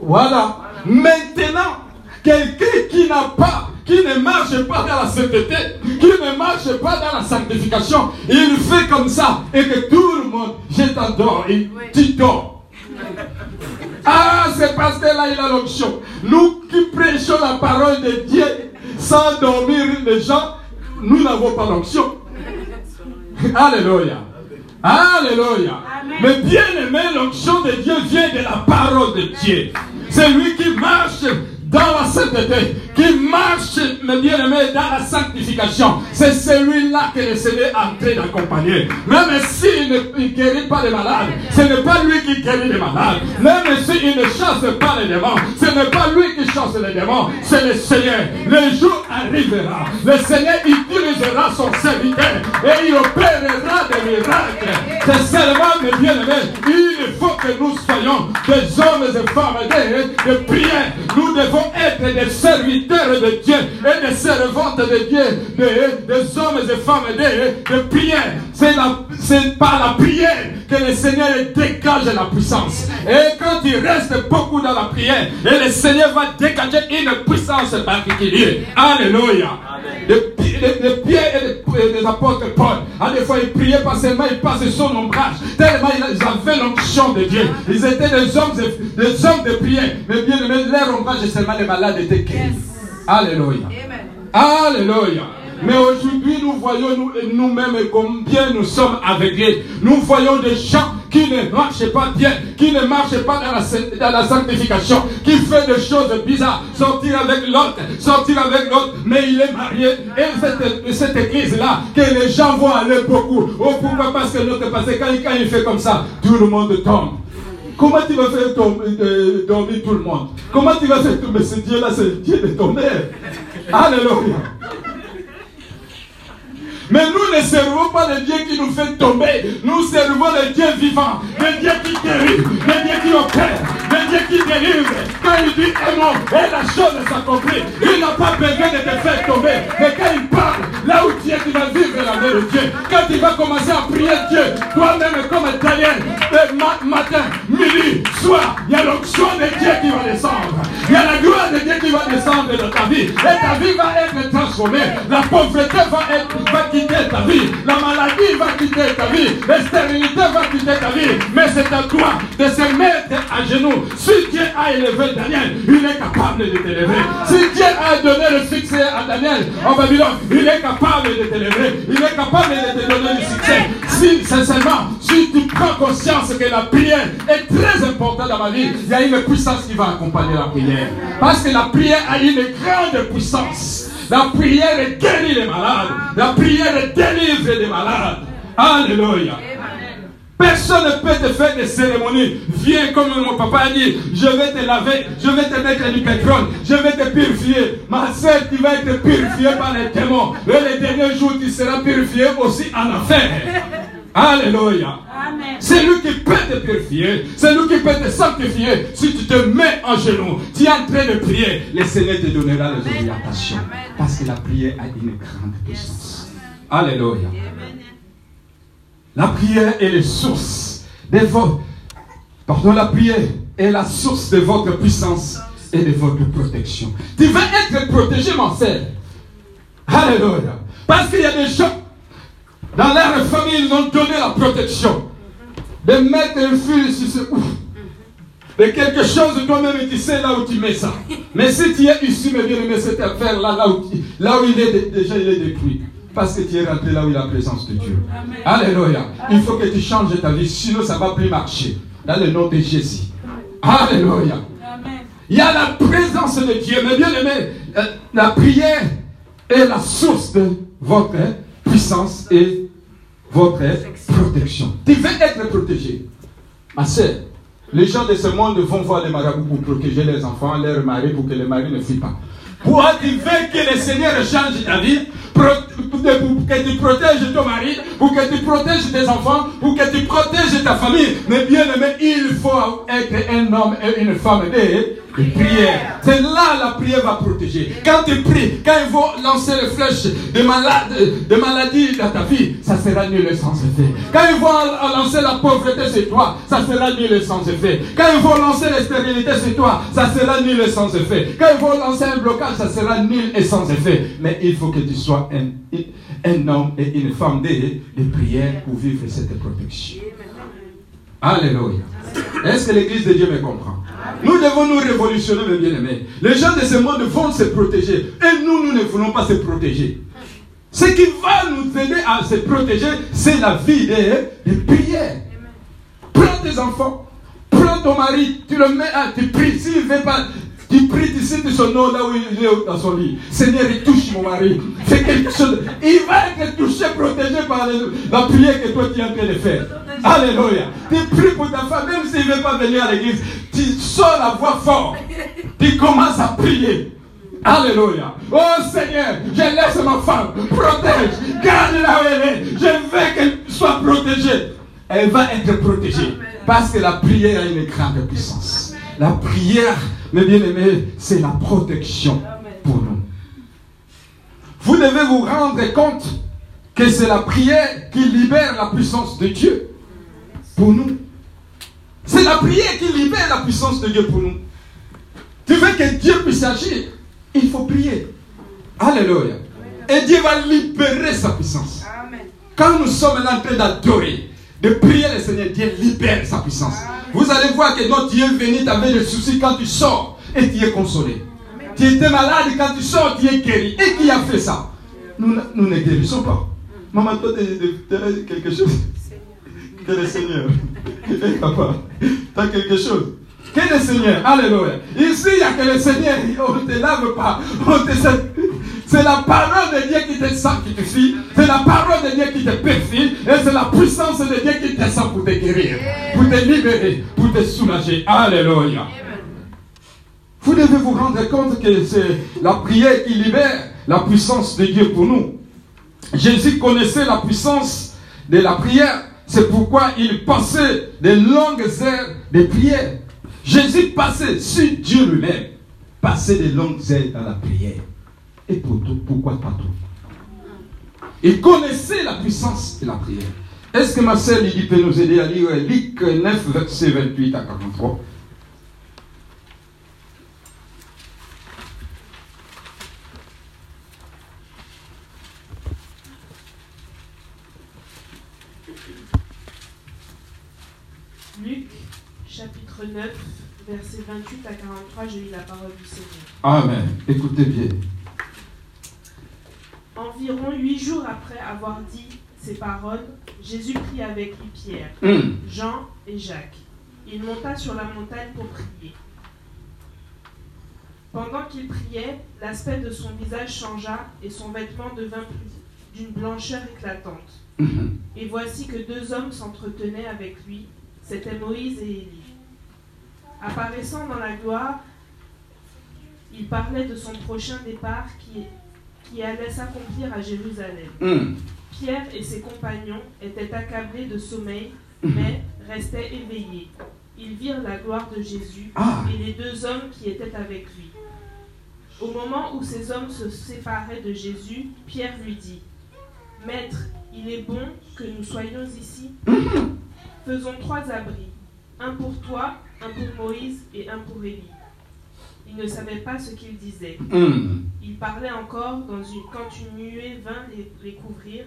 Voilà. Maintenant, quelqu'un qui n'a pas qui ne marche pas dans la sainteté, qui ne marche pas dans la sanctification, il fait comme ça et que tout le monde, je t'adore, et tu dors. Ah, c'est parce que là, il a l'onction. Nous qui prêchons la parole de Dieu sans dormir les gens, nous n'avons pas l'onction. Alléluia. Alléluia. Mais bien aimé, l'onction de Dieu vient de la parole de Dieu. C'est lui qui marche dans la sainteté, qui marche, mes bien-aimés, dans la sanctification. C'est celui-là que le Seigneur est en train d'accompagner. Même s'il ne guérit pas les malades, ce n'est pas lui qui guérit les malades. Même s'il ne chasse pas les démons, ce n'est pas lui qui chasse les démons, c'est le Seigneur. Le jour arrivera, le Seigneur utilisera son serviteur et il opérera des miracles. C'est seulement, mes bien-aimés, il faut que nous soyons des hommes et femmes de, de prière. Nous devons être des serviteurs de Dieu et des servantes de Dieu, des, hommes et femmes de, de prière. C'est par la prière que le Seigneur dégage la puissance. Et quand il reste beaucoup dans la prière, et le Seigneur va dégager une puissance particulière. Alléluia. Les, Pierre et les, apôtres Paul, à des fois ils priaient pas seulement, ils passaient son ombrage. Tellement ils avaient l'onction de Dieu. Ils étaient des hommes, des hommes de prière. Mais bien aimé, leur ombrage seulement les malades étaient guéris. Alléluia. Alléluia. Mais aujourd'hui, nous voyons nous-mêmes combien nous sommes aveuglés. Nous voyons des gens qui ne marchent pas bien, qui ne marchent pas dans la, dans la sanctification, qui fait des choses bizarres, sortir avec l'autre, sortir avec l'autre, mais il est marié. Et cette, cette église-là, que les gens vont aller beaucoup. Oh, pourquoi? Parce que notre passé, quand, quand il fait comme ça, tout le monde tombe. Comment tu vas faire euh, dormir tout le monde? Comment tu vas faire tomber? Ce Dieu-là, c'est le Dieu de ton Alléluia. Mais nous ne servons pas le Dieu qui nous fait tomber. Nous servons le Dieu vivant, le Dieu qui guérit, le Dieu qui opère, le Dieu qui délivre. Quand il dit aimons, et la chose s'accomplit. Il n'a pas besoin de te faire tomber. Mais quand il parle, là où tu es, tu vas vivre la main de Dieu. Quand tu vas commencer à prier Dieu, toi-même comme Daniel, le matin, midi, soir, il y a l'onction de Dieu qui va descendre. Il y a la gloire de Dieu qui va descendre dans ta vie. Et ta vie va être transformée. La pauvreté va être quitter ta vie. La maladie va quitter ta vie. La stérilité va quitter ta vie. Mais c'est à toi de se mettre à genoux. Si Dieu a élevé Daniel, il est capable de t'élever. Si Dieu a donné le succès à Daniel en Babylone, il est capable de t'élever. Il est capable de te donner le succès. Si, sincèrement, si tu prends conscience que la prière est très importante dans ma vie, il y a une puissance qui va accompagner la prière. Parce que la prière a une grande puissance. La prière guérit les malades. La prière délivre les malades. Alléluia. Personne ne peut te faire des cérémonies. Viens comme mon papa a dit, je vais te laver, je vais te mettre du pétrole, je vais te purifier. Ma soeur, tu vas être purifiée par les démons. Et les derniers jours, tu seras purifié aussi en enfer. Alléluia. C'est lui qui peut te purifier. C'est lui qui peut te sanctifier. Si tu te mets en genoux, tu es en train de prier, le Seigneur te donnera les orientations. Parce que la prière a une grande puissance. Alléluia. La prière est la source de votre... Pardon, la prière est la source de votre puissance et de votre protection. Tu vas être protégé, mon frère. Alléluia. Parce qu'il y a des gens dans leur famille, ils ont donné la protection. de mettre un fil sur ce ouf, de quelque chose de toi-même tu sais là où tu mets ça. Mais si tu es ici, mes bien-aimés, cette affaire-là, là où, là où il est dé- déjà il est détruit. Parce que tu es rentré là où il y a la présence de Dieu. Alléluia. Il faut que tu changes ta vie, sinon ça ne va plus marcher. Dans le nom de Jésus. Alléluia. Il y a la présence de Dieu. Mais bien aimé, euh, la prière est la source de votre puissance et votre protection. Tu veux être protégé. Ma sœur, les gens de ce monde vont voir les marabouts pour protéger les enfants, leurs maris, pour que les maris ne fuient pas. Tu veux que le Seigneur change ta vie, pour que tu protèges ton mari, pour que tu protèges tes enfants, pour que tu protèges ta famille. Mais bien aimé, il faut être un homme et une femme de, de prière. C'est là la prière va protéger. Quand tu pries, quand il faut lancer les flèches de, malade, de maladie dans ta vie, ça sera nul et sans effet. Quand il faut lancer la pauvreté sur toi, ça sera nul et sans effet. Quand il faut lancer la stérilité sur toi, ça sera nul et sans effet. Quand il faut lancer un blocage, ça sera nul et sans effet. Mais il faut que tu sois un, un homme et une femme de, de prière pour vivre cette protection. Alléluia. Est-ce que l'église de Dieu me comprend? Nous devons nous révolutionner, mes bien-aimés. Les gens de ce monde vont se protéger. Et nous, nous ne voulons pas se protéger. Ce qui va nous aider à se protéger, c'est la vie de, de prière. Prends tes enfants, prends ton mari, tu le mets à, tu pries. S'il ne veut pas, tu pries, tu cites son nom là où il est dans son lit. Seigneur, il touche mon mari. Quelque chose. Il va être touché, protégé par la prière que toi tu es en train de faire. Alléluia. Tu pries pour ta femme, même s'il ne veut pas venir à l'église. Tu sors la voix fort. Tu commences à prier. Alléluia. Oh Seigneur, je laisse ma femme. Protège. Garde là où elle est. Je veux qu'elle soit protégée. Elle va être protégée. Parce que la prière a une grande puissance. La prière, mes bien-aimés, c'est la protection pour nous. Vous devez vous rendre compte que c'est la prière qui libère la puissance de Dieu pour nous. C'est la prière qui libère la puissance de Dieu pour nous. Tu veux que Dieu puisse agir, il faut prier. Alléluia. Et Dieu va libérer sa puissance. Quand nous sommes en train d'adorer, de prier le Seigneur, Dieu libère sa puissance. Vous allez voir que notre Dieu est venu, tu avais des soucis quand tu sors et tu es consolé. Tu étais malade quand tu sors, tu es guéri. Et qui a fait ça? Nous, nous ne guérissons pas. Maman, toi, tu as quelque chose Que le Seigneur. Eh, papa, tu as quelque chose Que le Seigneur. Alléluia. Ici, il n'y a que le Seigneur. On ne te lave pas. On te... C'est la parole de Dieu qui te sanctifie. C'est la parole de Dieu qui te purifie. Et c'est la puissance de Dieu qui te sent pour te guérir, pour te libérer, pour te soulager. Alléluia. Vous devez vous rendre compte que c'est la prière qui libère la puissance de Dieu pour nous. Jésus connaissait la puissance de la prière. C'est pourquoi il passait de longues heures de prière. Jésus passait sur Dieu lui-même. Passait de longues heures dans la prière. Et pour tout, pourquoi pas tout? Il connaissait la puissance de la prière. Est-ce que ma sœur Lydie peut nous aider à lire Luc 9, verset 28 à 43 Luc, chapitre 9, versets 28 à 43, je lis la parole du Seigneur. Amen. Écoutez bien. Environ huit jours après avoir dit ces paroles, Jésus prit avec lui Pierre, Hum. Jean et Jacques. Il monta sur la montagne pour prier. Pendant qu'il priait, l'aspect de son visage changea et son vêtement devint d'une blancheur éclatante. Mhm. Et voici que deux hommes s'entretenaient avec lui, c'étaient Moïse et Élie. Apparaissant dans la gloire, il parlait de son prochain départ qui, qui allait s'accomplir à Jérusalem. Hum. Pierre et ses compagnons étaient accablés de sommeil, mais restaient éveillés. Ils virent la gloire de Jésus Ah. et les deux hommes qui étaient avec lui. Au moment où ces hommes se séparaient de Jésus, Pierre lui dit, Maître, il est bon que nous soyons ici. Faisons trois abris, un pour toi, un pour Moïse et un pour Élie. Il ne savait pas ce qu'il disait. Hum. Il parlait encore dans une, quand une nuée vint les, les couvrir,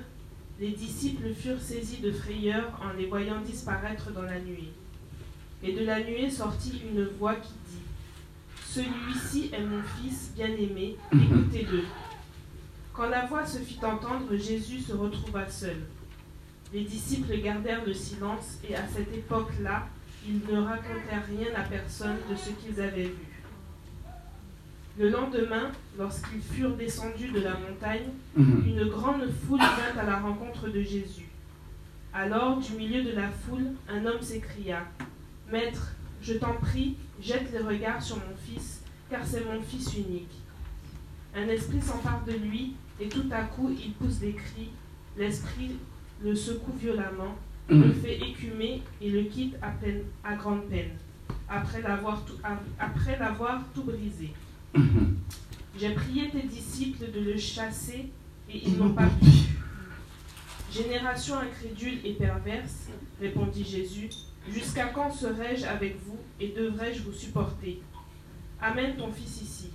Les disciples furent saisis de frayeur en les voyant disparaître dans la nuée. Et de la nuée sortit une voix qui dit Celui-ci est mon fils bien-aimé, écoutez-le. Quand la voix se fit entendre, Jésus se retrouva seul. Les disciples gardèrent le silence et à cette époque-là, ils ne racontèrent rien à personne de ce qu'ils avaient vu. Le lendemain, lorsqu'ils furent descendus de la montagne, Mhm. une grande foule vint à la rencontre de Jésus. Alors, du milieu de la foule, un homme s'écria Maître, je t'en prie, jette les regards sur mon fils, car c'est mon fils unique. Un esprit s'empare de lui, et tout à coup il pousse des cris. L'esprit le secoue violemment, le Mhm. fait écumer et le quitte à, peine, à grande peine, après l'avoir tout, a- après l'avoir tout brisé. J'ai prié tes disciples de le chasser et ils n'ont pas pu. Génération incrédule et perverse, répondit Jésus, jusqu'à quand serai-je avec vous et devrais-je vous supporter? Amène ton fils ici.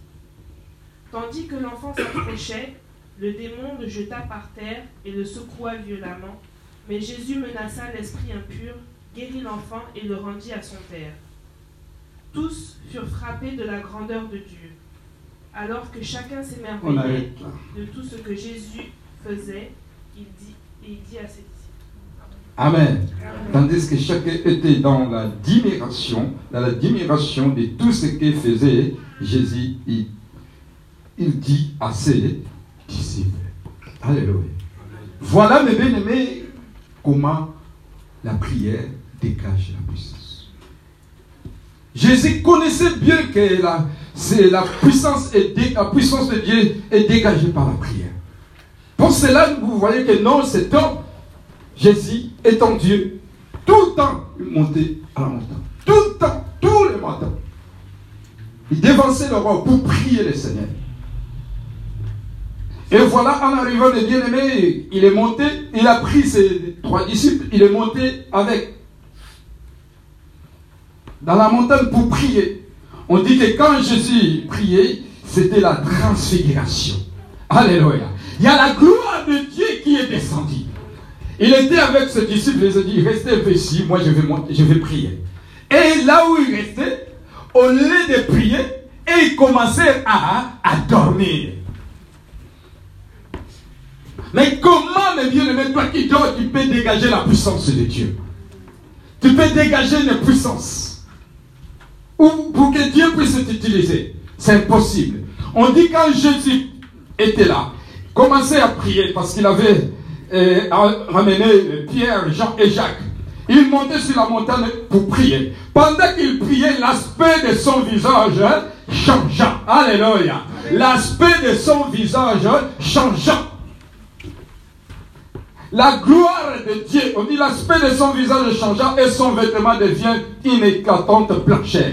Tandis que l'enfant s'approchait, [COUGHS] le démon le jeta par terre et le secoua violemment, mais Jésus menaça l'esprit impur, guérit l'enfant et le rendit à son père. Tous furent frappés de la grandeur de Dieu, alors que chacun s'émerveillait de tout ce que Jésus faisait, il dit, et il dit à ses disciples. Amen. Tandis que chacun était dans la admiration, dans l'admiration de tout ce que faisait Jésus, il, il dit à ses disciples. Alléluia. Voilà, mes bien-aimés, comment la prière dégage la puissance. Jésus connaissait bien que la, c'est la, puissance la puissance de Dieu est dégagée par la prière. Pour cela, vous voyez que non, cet homme, Jésus étant Dieu, tout le temps, il montait à la montagne. Tout le temps, tous les matins. Il dévançait le roi pour prier le Seigneur. Et voilà, en arrivant le bien-aimé, il est monté, il a pris ses trois disciples, il est monté avec dans la montagne pour prier. On dit que quand Jésus priait, c'était la transfiguration. Alléluia. Il y a la gloire de Dieu qui est descendue. Il était avec ses disciples, il a dit, restez ici, moi je vais, je vais prier. Et là où il restait, au lieu de prier, et il commençait à, à dormir. Mais comment, mes bien-aimés, toi qui dors, tu peux dégager la puissance de Dieu? Tu peux dégager une puissance. Ou pour que Dieu puisse t'utiliser. C'est impossible. On dit quand Jésus était là, commençait à prier parce qu'il avait euh, ramené Pierre, Jean et Jacques. Il montait sur la montagne pour prier. Pendant qu'il priait, l'aspect de son visage hein, changea. Alléluia. L'aspect de son visage changea. La gloire de Dieu, on dit l'aspect de son visage changea et son vêtement devient une éclatante blancheur.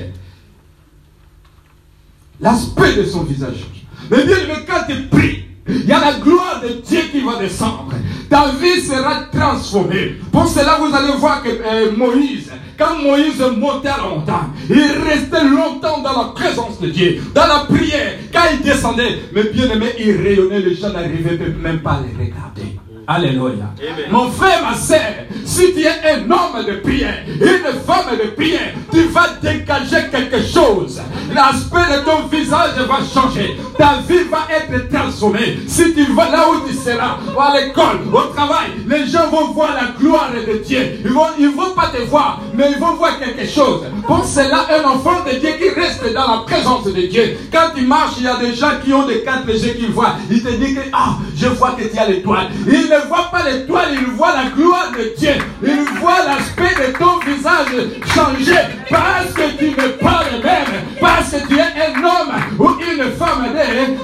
L'aspect de son visage change. Mais bien, mais quand tu pries, il y a la gloire de Dieu qui va descendre. Ta vie sera transformée. Pour cela, vous allez voir que euh, Moïse, quand Moïse montait à la montagne, il restait longtemps dans la présence de Dieu, dans la prière. Quand il descendait, mais bien aimé, il rayonnait, les gens n'arrivaient même pas à les regarder. Alléluia. Mon frère, ma soeur, si tu es un homme de prière, une femme de prière, tu vas dégager quelque chose. L'aspect de ton visage va changer. Ta vie va être transformée. Si tu vas là où tu seras, à l'école, au travail, les gens vont voir la gloire de Dieu. Ils vont, ils vont pas te voir, mais ils vont voir quelque chose. Pour cela, un enfant de Dieu qui reste dans la présence de Dieu. Quand tu marches, il y a des gens qui ont des quatre yeux qui voient. Ils te disent que, ah, je vois que tu as l'étoile. Ne voient pas l'étoile, ils voient la gloire de Dieu. Ils voient l'aspect de ton visage changer parce que tu ne parles même, parce que tu es un homme ou une femme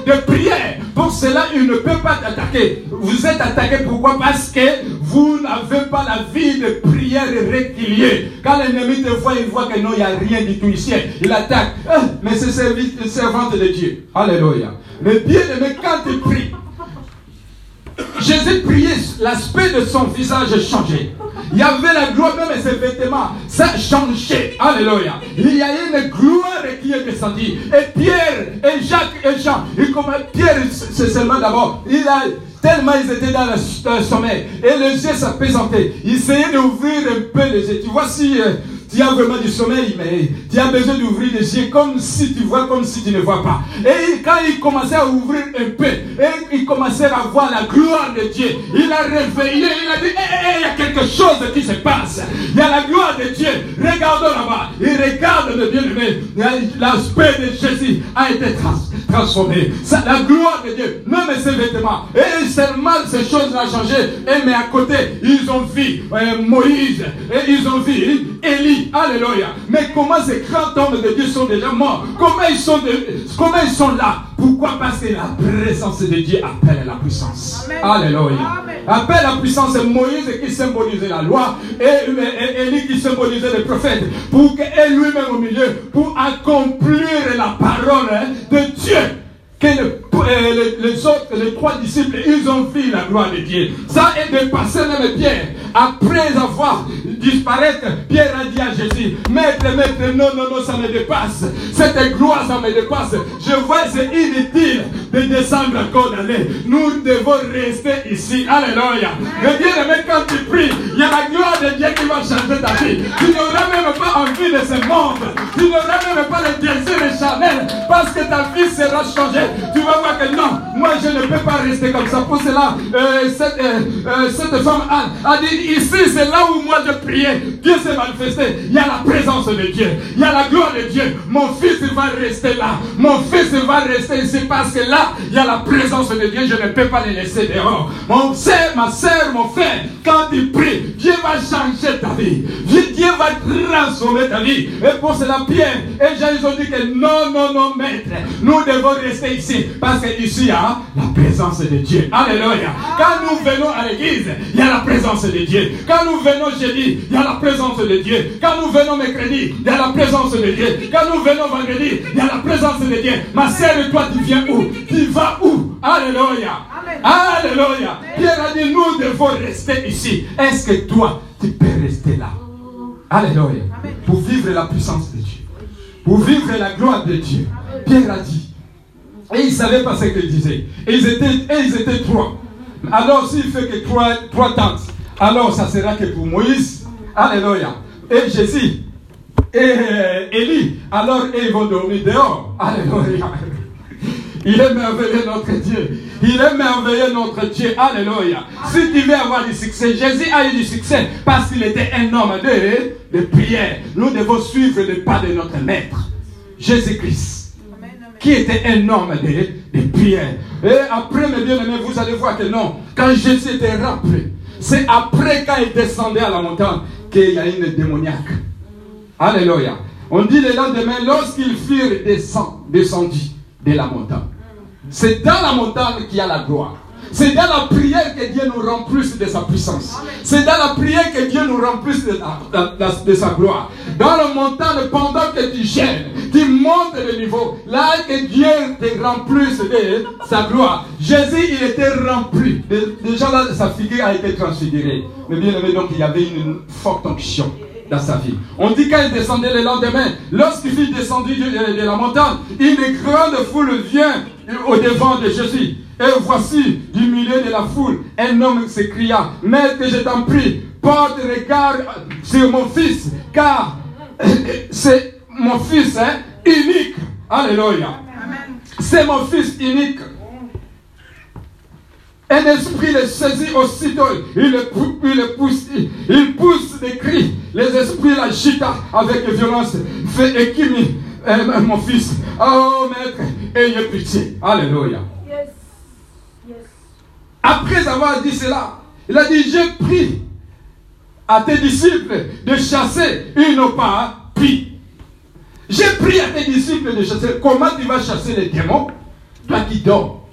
de, prière. Pour cela, il ne peut pas t'attaquer. Vous êtes attaqué pourquoi? Parce que vous n'avez pas la vie de prière régulière. Quand l'ennemi te voit, il voit que non, il n'y a rien du tout ici. Il attaque. Ah, mais c'est servante de Dieu. Alléluia. Mais bien aimé, quand tu pries, Jésus priait, l'aspect de son visage changeait. Il y avait la gloire, même ses vêtements, ça changeait. Alléluia. Il y a une gloire qui est descendue. Et Pierre, et Jacques, et Jean, il commence, Pierre, c'est seulement d'abord, il a, tellement ils étaient dans le, dans le sommeil. Et les yeux s'apaisantaient. Ils essayaient d'ouvrir un peu les yeux. Tu vois si euh, tu as vraiment du sommeil, mais tu as besoin d'ouvrir les yeux comme si tu vois, comme si tu ne vois pas. Et quand il commençait à ouvrir un peu, et il commençait à voir la gloire de Dieu, il a réveillé, il a dit, Hé, hé, hé, il y a quelque chose qui se passe. Il y a la gloire de Dieu. Regardons là-bas. Il regarde le bien-aimé. L'aspect de Jésus a été trans- transformé. La gloire de Dieu, même ses vêtements. Et seulement ces choses ont changé. Et mais à côté, ils ont vu euh, Moïse. Et ils ont vu Élie. Alléluia. Mais comment ces grands hommes de Dieu sont déjà morts? Comment ils sont, de- comment ils sont là? Pourquoi? Parce que la présence de Dieu appelle la puissance. Alléluia. Appelle la puissance de Moïse qui symbolisait la loi et, et- et Élie qui symbolisait les prophètes. Pour qu'elle lui-même au milieu, pour accomplir la parole hein, de Dieu. Que euh, les, autres, les trois disciples, ils ont vu la gloire de Dieu. Ça est dépassé même Pierre. Après avoir disparaître, Pierre a dit à Jésus, Maître, maître, non, non, non, ça me dépasse. Cette gloire, ça me dépasse. Je vois, c'est inutile de descendre encore d'aller. Nous devons rester ici. Alléluia. Mais bien aimé, quand tu pries, il y a la gloire de Dieu qui va changer ta vie. Tu n'auras même pas envie de ce monde. Tu n'auras même pas le désir éternel parce que ta vie sera changée. Tu vas voir que non, moi je ne peux pas rester comme ça. Pour cela, euh, cette, euh, euh, cette femme a dit ici c'est là où moi je priais. Dieu s'est manifesté. Il y a la présence de Dieu. Il y a la gloire de Dieu. Mon fils va rester là. Mon fils va rester ici parce que là, il y a la présence de Dieu. Je ne peux pas les laisser dehors. Mon sœur, ma soeur, mon frère, quand tu pries, Dieu va changer ta vie. Dieu Dieu va transformer ta vie. Et pour cela, Pierre et Jean, ils ont dit que non, non, non, maître, nous devons rester ici parce que ici, il y a la présence de Dieu. Alléluia. Quand nous venons à l'église, il y a la présence de Dieu. Quand nous venons jeudi, il y a la présence de Dieu. Quand nous venons mercredi, il y a la présence de Dieu. Quand nous venons vendredi, il y a la présence de Dieu. Ma sœur, toi, tu viens où? Tu vas où? Alléluia. Alléluia. Pierre a dit, nous devons rester ici. Est-ce que toi, tu peux rester là? Alléluia. Pour vivre la puissance de Dieu. Pour vivre la gloire de Dieu. Pierre a dit. Et ils ne savaient pas ce qu'ils disaient. Et ils étaient, et ils étaient trois. Alors s'il fait que trois, trois tentes, alors ça sera que pour Moïse. Alléluia. Et Jésus. Et euh, Élie. Alors ils vont dormir dehors. Alléluia. Il est merveilleux notre Dieu. Il est merveilleux notre Dieu. Alléluia. Si tu veux avoir du succès, Jésus a eu du succès parce qu'il était un homme de, de prière. Nous devons suivre le pas de notre maître, Jésus-Christ, qui était un homme de, prière. Et après, mes bien-aimés, vous allez voir que non. Quand Jésus était rempli, c'est après quand il descendait à la montagne qu'il y a une démoniaque. Alléluia. On dit le lendemain, lorsqu'ils furent descend, descendus de la montagne. C'est dans la montagne qu'il y a la gloire. C'est dans la prière que Dieu nous rend plus de sa puissance. C'est dans la prière que Dieu nous rend plus de, la- de sa gloire. Dans la montagne, pendant que tu gênes, tu montes le niveau, là que Dieu te rend plus de sa gloire. Jésus, il était rempli. De- Déjà là, sa figure a été transfigurée. Mais bien aimé, donc il y avait une forte onction dans sa vie. On dit quand il descendait le lendemain, lorsqu'il fut descendu de, de- de la montagne, une grande foule vient au devant de Jésus. Et voici, du milieu de la foule, un homme s'écria, Maître, je t'en prie, porte regard sur mon fils, car c'est mon fils hein, unique. Alléluia. C'est mon fils unique. Un esprit le saisit aussitôt, il le, pou- il le pousse, il, il pousse des cris. Les esprits l'agitent avec violence. Fait écumer euh, mon fils. Oh maître, ayez pitié. Alléluia. Yes. Yes. Après avoir dit cela, il a dit, j'ai pris à tes disciples de chasser, ils n'ont pas pris. J'ai pris à tes disciples de chasser. Comment tu vas chasser les démons? Toi qui dors.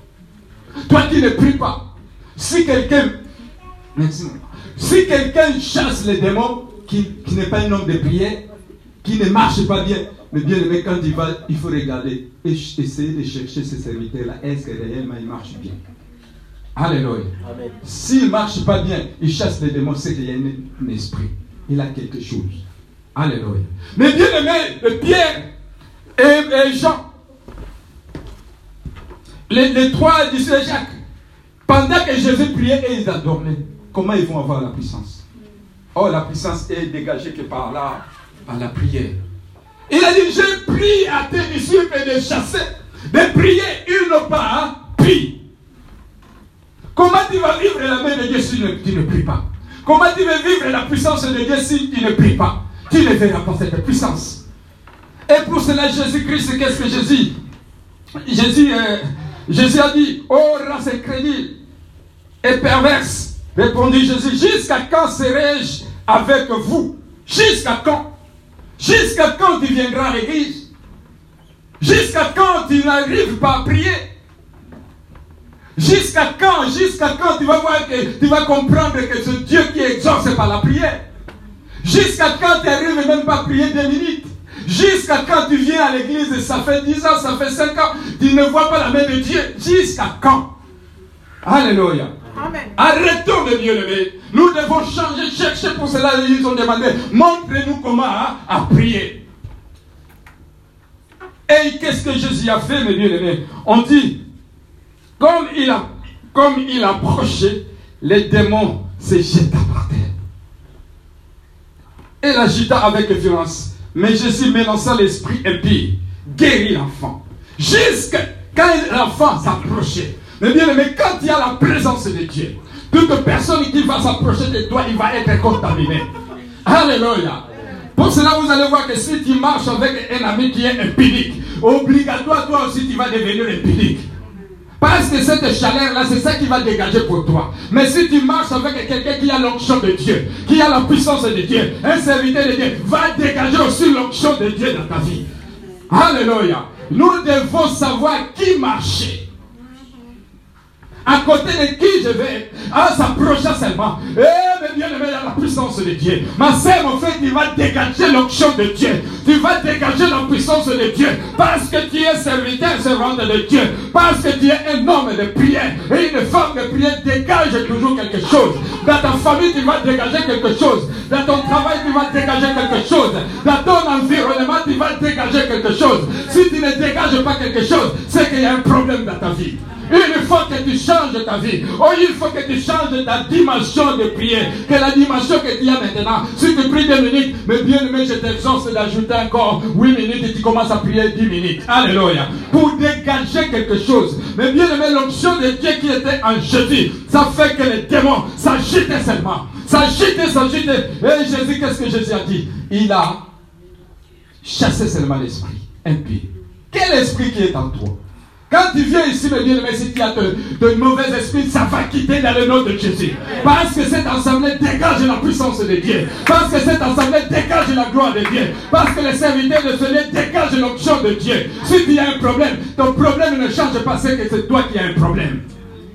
Toi qui ne pries pas. Si quelqu'un... Si quelqu'un chasse les démons, qui, qui n'est pas un homme de prière, qui ne marche pas bien, mais bien aimé, quand il va, il faut regarder et essayer de chercher ces serviteurs-là. Est-ce que réellement ils marchent bien? Alléluia. S'il ne marche pas bien, il chasse les démons, c'est qu'il y a un, esprit. Il a quelque chose. Alléluia. Mais bien aimé, Pierre et, et Jean, les, trois disciples Jacques, Pendant que Jésus priait et ils dormaient, comment ils vont avoir la puissance? Oh, la puissance est dégagée que par là, par la prière. Il a dit, je prie à tes disciples de chasser, de prier, n'ont pas pris. Comment tu vas vivre la main de Dieu si tu ne pries pas? Comment tu vas vivre la puissance de Dieu si tu ne pries pas? Tu ne verras pas cette puissance. Et pour cela, Jésus-Christ, qu'est-ce que Jésus? Jésus, euh, Jésus a dit, oh race incrédule et perverse, répondit Jésus, jusqu'à quand serai-je avec vous? Jusqu'à quand? Jusqu'à quand tu viendras à l'église? Jusqu'à quand tu n'arrives pas à prier? Jusqu'à quand Jusqu'à quand tu vas voir que tu vas comprendre que c'est Dieu qui exauce par la prière? Jusqu'à quand tu n'arrives même pas à prier deux minutes? Jusqu'à quand tu viens à l'église, ça fait 10 ans, ça fait 5 ans, tu ne vois pas la main de Dieu. Jusqu'à quand? Alléluia. Amen. Arrêtons de lever. Nous devons changer, chercher pour cela. Ils ont demandé, montrez-nous comment hein, à prier. Et qu'est-ce que Jésus a fait, mes bien-aimés On dit, comme il a, comme il approchait, les démons se jetaient par terre. Et l'agita avec violence. Mais Jésus menaça l'esprit impie, guérit l'enfant. Jusqu'à quand l'enfant s'approchait. Mais bien aimé, quand il y a la présence de Dieu, toute personne qui va s'approcher de toi, il va être contaminé. Alléluia. Pour cela, vous allez voir que si tu marches avec un ami qui est impilique, obligatoire, toi aussi, tu vas devenir impilique. Parce que cette chaleur-là, c'est ça qui va dégager pour toi. Mais si tu marches avec quelqu'un qui a l'onction de Dieu, qui a la puissance de Dieu, un serviteur de Dieu, va dégager aussi l'onction de Dieu dans ta vie. Alléluia. Nous devons savoir qui marcher. À côté de qui je vais En s'approchant seulement. Eh, mais bien aimé, a la puissance de Dieu. Ma sœur, mon frère, tu vas dégager l'onction de Dieu. Tu vas dégager la puissance de Dieu. Parce que tu es serviteur, servante de Dieu. Parce que tu es un homme de prière. Et une femme de prière dégage toujours quelque chose. Dans ta famille, tu vas dégager quelque chose. Dans ton travail, tu vas dégager quelque chose. Dans ton environnement, tu vas dégager quelque chose. Si tu ne dégages pas quelque chose, c'est qu'il y a un problème dans ta vie. Il faut que tu changes ta vie. Oh, il faut que tu changes ta dimension de prière. Que la dimension que tu as maintenant. Si tu pries deux minutes, mais bien aimé, je t'exhorte d'ajouter encore 8 minutes et tu commences à prier 10 minutes. Alléluia. Pour dégager quelque chose. Mais bien aimé, l'onction de Dieu qui était en Jésus, ça fait que les démons s'agitaient seulement. S'agitaient, s'agitaient. Et Jésus, qu'est-ce que Jésus a dit? Il a chassé seulement l'esprit impie. Quel esprit qui est en toi? Quand tu viens ici, me dire, mais si tu as de, mauvais esprits, ça va quitter dans le nom de Jésus. Parce que cette assemblée dégage la puissance de Dieu. Parce que cette assemblée dégage la gloire de Dieu. Parce que les serviteurs de ce lieu dégagent l'option de Dieu. Si tu as un problème, ton problème ne change pas, c'est que c'est toi qui as un problème.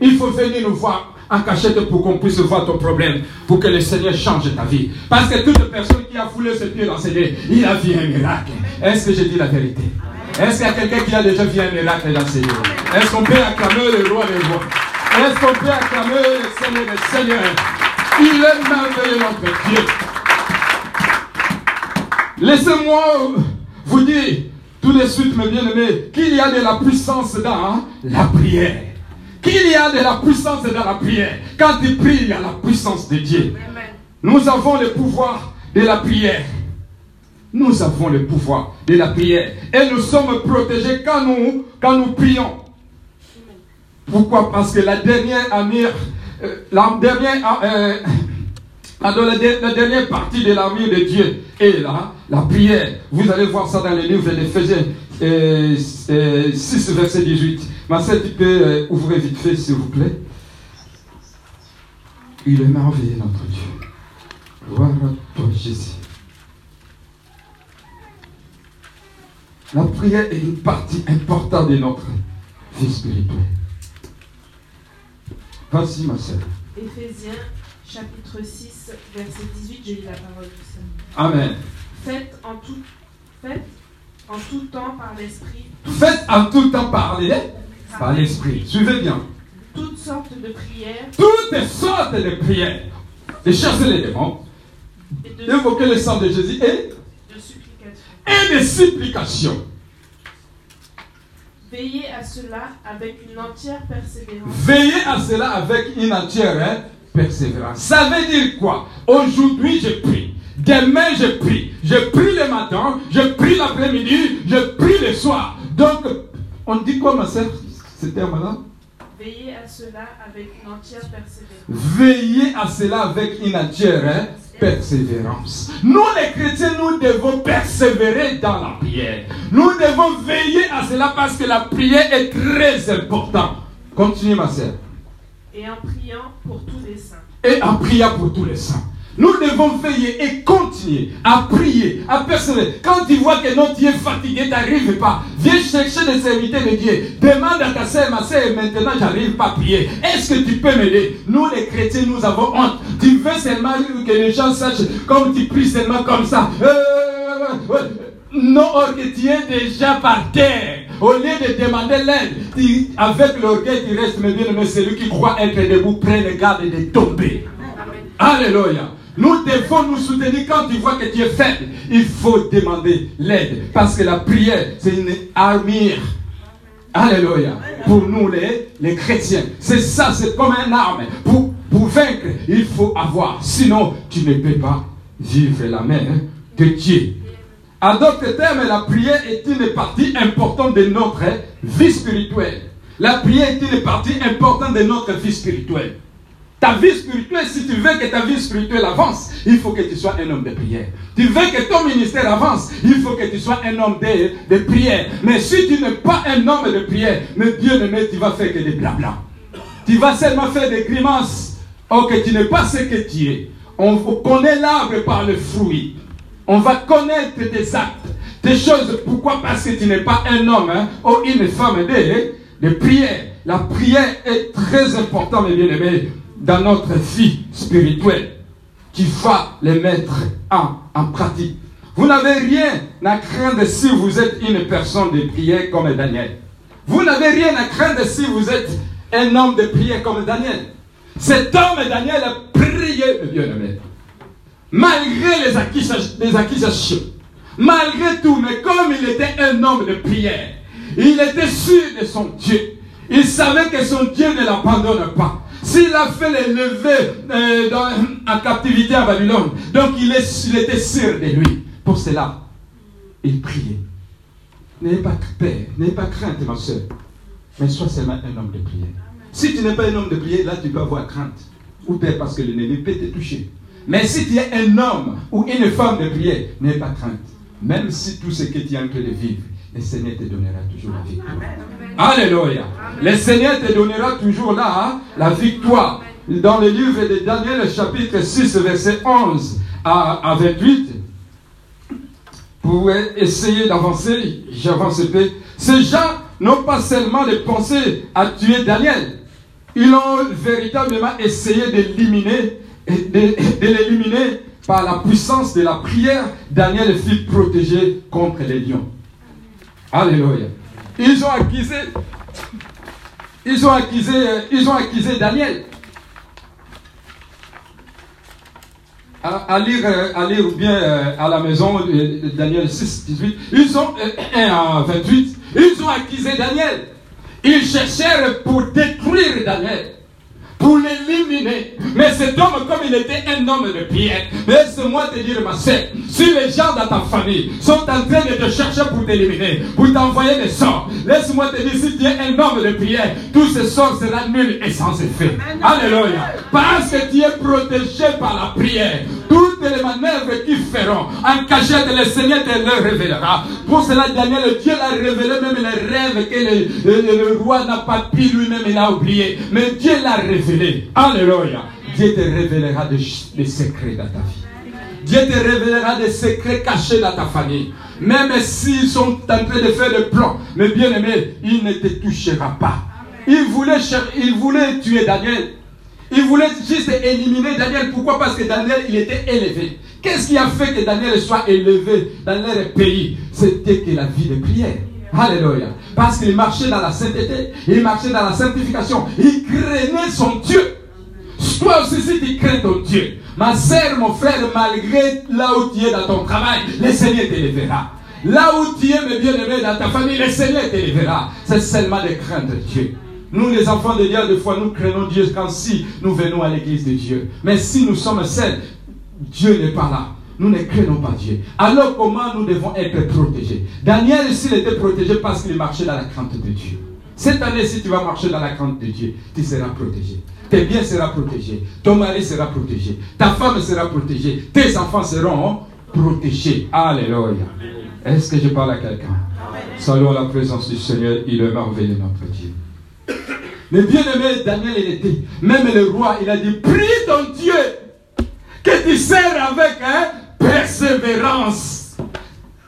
Il faut venir nous voir en cachette pour qu'on puisse voir ton problème, pour que le Seigneur change ta vie. Parce que toute personne qui a foulé ce pied dans il a vu un miracle. Est-ce que je dis la vérité? Est-ce qu'il y a quelqu'un qui a déjà vu un miracle dans ces lieux Est-ce qu'on peut acclamer le roi des rois? Est-ce qu'on peut acclamer le Seigneur des seigneurs? Il est merveilleux notre Dieu. Laissez-moi vous dire tout de suite, mes bien-aimés, qu'il y a de la puissance dans la prière. Qu'il y a de la puissance dans la prière. Quand tu pries, il y a la puissance de Dieu. Nous avons le pouvoir de la prière. Nous avons le pouvoir de la prière. Et nous sommes protégés quand nous, quand nous prions. Pourquoi? Parce que la dernière amir, euh, la dernière, euh, la, dernière partie de l'armure de Dieu est là, la prière. Vous allez voir ça dans le livre d'Éphésiens euh, 6, verset 18. Ma sœur, tu peux ouvrir vite fait, s'il vous plaît. Il est merveilleux, notre Dieu. Gloire à toi, Jésus. La prière est une partie importante de notre vie spirituelle. Vas-y, ma soeur. Éphésiens, chapitre 6, verset 18, je lis la parole du Seigneur. Amen. Faites en tout, faites en tout temps par l'Esprit. Faites en tout temps parler par l'Esprit. Suivez bien. Toutes sortes de prières. Toutes sortes de prières. De chasser les démons. D'évoquer le sang de Jésus et de. Et de supplications. Veillez à cela avec une entière persévérance. Veillez à cela avec une entière hein, persévérance. Ça veut dire quoi? Aujourd'hui, je prie. Demain, je prie. Je prie le matin, je prie l'après-midi, je prie le soir. Donc, on dit quoi, ma soeur, ce terme-là? Veillez à cela avec une entière persévérance. Veillez à cela avec une entière hein, persévérance. Nous les chrétiens, nous devons persévérer dans la prière. Nous devons veiller à cela parce que la prière est très importante. Continue ma sœur. Et en priant pour tous les saints. Et en priant pour tous les saints. Nous devons veiller et continuer à prier, à persévérer. Quand tu vois que notre Dieu est fatigué, tu n'arrives pas. Viens chercher des serviteurs de Dieu. Demande à ta sœur, ma sœur, maintenant j'arrive pas à prier. Est-ce que tu peux m'aider? Nous les chrétiens, nous avons honte. Tu veux seulement que les gens sachent comme tu pries seulement comme ça. Euh, ouais. non, or que tu es déjà par terre. Au lieu de demander l'aide, avec l'orgueil, tu restes, mais bien mais celui qui croit être debout, prenne garde de tomber. Alléluia. Nous devons nous soutenir quand tu vois que tu es faible. Il faut demander l'aide. Parce que la prière, c'est une armure. Alléluia. Pour nous, les, les chrétiens. C'est ça, c'est comme un arme. Pour, pour vaincre, il faut avoir. Sinon, tu ne peux pas vivre la main de Dieu. En d'autres termes, la prière est une partie importante de notre vie spirituelle. La prière est une partie importante de notre vie spirituelle. Ta vie spirituelle, si tu veux que ta vie spirituelle avance, il faut que tu sois un homme de prière. Tu veux que ton ministère avance, il faut que tu sois un homme de, prière. Mais si tu n'es pas un homme de prière, mais Dieu ne met, tu vas faire que des blabla. Tu vas seulement faire des grimaces. Or que tu n'es pas ce que tu es. On connaît l'arbre par le fruit. On va connaître tes actes, tes choses. Pourquoi? Parce que tu n'es pas un homme hein, ou une femme de, de prière. La prière est très importante, mes bien-aimés, dans notre vie spirituelle. Tu vas les mettre en, pratique. Vous n'avez rien à craindre si vous êtes une personne de prière comme Daniel. Vous n'avez rien à craindre si vous êtes un homme de prière comme Daniel. Cet homme, Daniel, a prié, mes bien-aimés malgré les accusations, les accusations, malgré tout, mais comme il était un homme de prière, il était sûr de son Dieu. Il savait que son Dieu ne l'abandonne pas. S'il a fait les lever euh, en captivité à Babylone, donc il était sûr de lui. Pour cela, il priait. N'ayez pas peur, n'ayez pas crainte, ma soeur, mais sois seulement un homme de prière. Si tu n'es pas un homme de prière, là tu peux avoir crainte ou peur parce que l'ennemi peut te toucher. Mais si tu es un homme ou une femme de prière, n'aie pas crainte. Même si tout ce que tu es en train de vivre, le Seigneur te donnera toujours la victoire. Alléluia. Le Seigneur te donnera toujours là hein, la victoire. Dans le livre de Daniel, chapitre 6, verset 11 à, à 28, pour essayer d'avancer, j'avance un peu. Ces gens n'ont pas seulement les pensées à tuer Daniel, ils ont véritablement essayé d'éliminer, de, de l'éliminer par la puissance de la prière. Daniel fut protégé contre les lions. Alléluia. Ils ont accusé, ils ont accusé, ils ont accusé Daniel. À, lire, euh, à lire ou bien euh, à la maison Daniel 6, 18. Ils ont, euh, 1 à 28, ils ont accusé Daniel. Ils cherchèrent pour détruire Daniel, pour l'éliminer. Mais cet homme, comme il était un homme de prière, laisse-moi te dire, ma sœur, si les gens dans ta famille sont en train de te chercher pour t'éliminer, pour t'envoyer des sorts, laisse-moi te dire, si tu es un homme de prière, tous ces sorts seront nuls et sans effet. Alléluia. Parce que tu es protégé par la prière. Toutes les manœuvres qu'ils feront, en cachette, le Seigneur te le révélera. Pour cela, Daniel, Dieu l'a révélé même les rêves que le, roi n'a pas pu lui-même, il a oublié. Mais Dieu l'a révélé. Alléluia. Dieu te révélera des, secrets dans ta vie. Dieu te révélera des secrets cachés dans ta famille. Même s'ils sont en train de faire des plans, mais bien aimé, il ne te touchera pas. Il voulait tuer Daniel. Il voulait juste éliminer Daniel. Pourquoi? Parce que Daniel, il était élevé. Qu'est-ce qui a fait que Daniel soit élevé dans leur pays? C'était que la vie de prière. Alléluia. Parce qu'il marchait dans la sainteté, il marchait dans la sanctification, il craignait son Dieu. Toi aussi, si tu crains ton Dieu, ma sœur, mon frère, malgré là où tu es dans ton travail, le Seigneur te lèvera. Là où tu es, mes bien-aimés, dans ta famille, le Seigneur t'élèvera. C'est seulement de craindre Dieu. Nous, les enfants de Dieu, des fois, nous craignons Dieu quand si nous venons à l'église de Dieu. Mais si nous sommes seuls, Dieu n'est pas là. Nous ne craignons pas Dieu. Alors comment nous devons être protégés? Daniel, s'il était protégé parce qu'il marchait dans la crainte de Dieu. Cette année, si tu vas marcher dans la crainte de Dieu, tu seras protégé. Tes biens seront protégés. Ton mari sera protégé. Ta femme sera protégée. Tes enfants seront protégés. Alléluia. Est-ce que je parle à quelqu'un? Saluons la présence du Seigneur. Il est merveilleux, notre Dieu. [COUGHS] Mais bien aimé, Daniel, il était. Même le roi, il a dit Prie ton Dieu que tu sers avec hein, persévérance.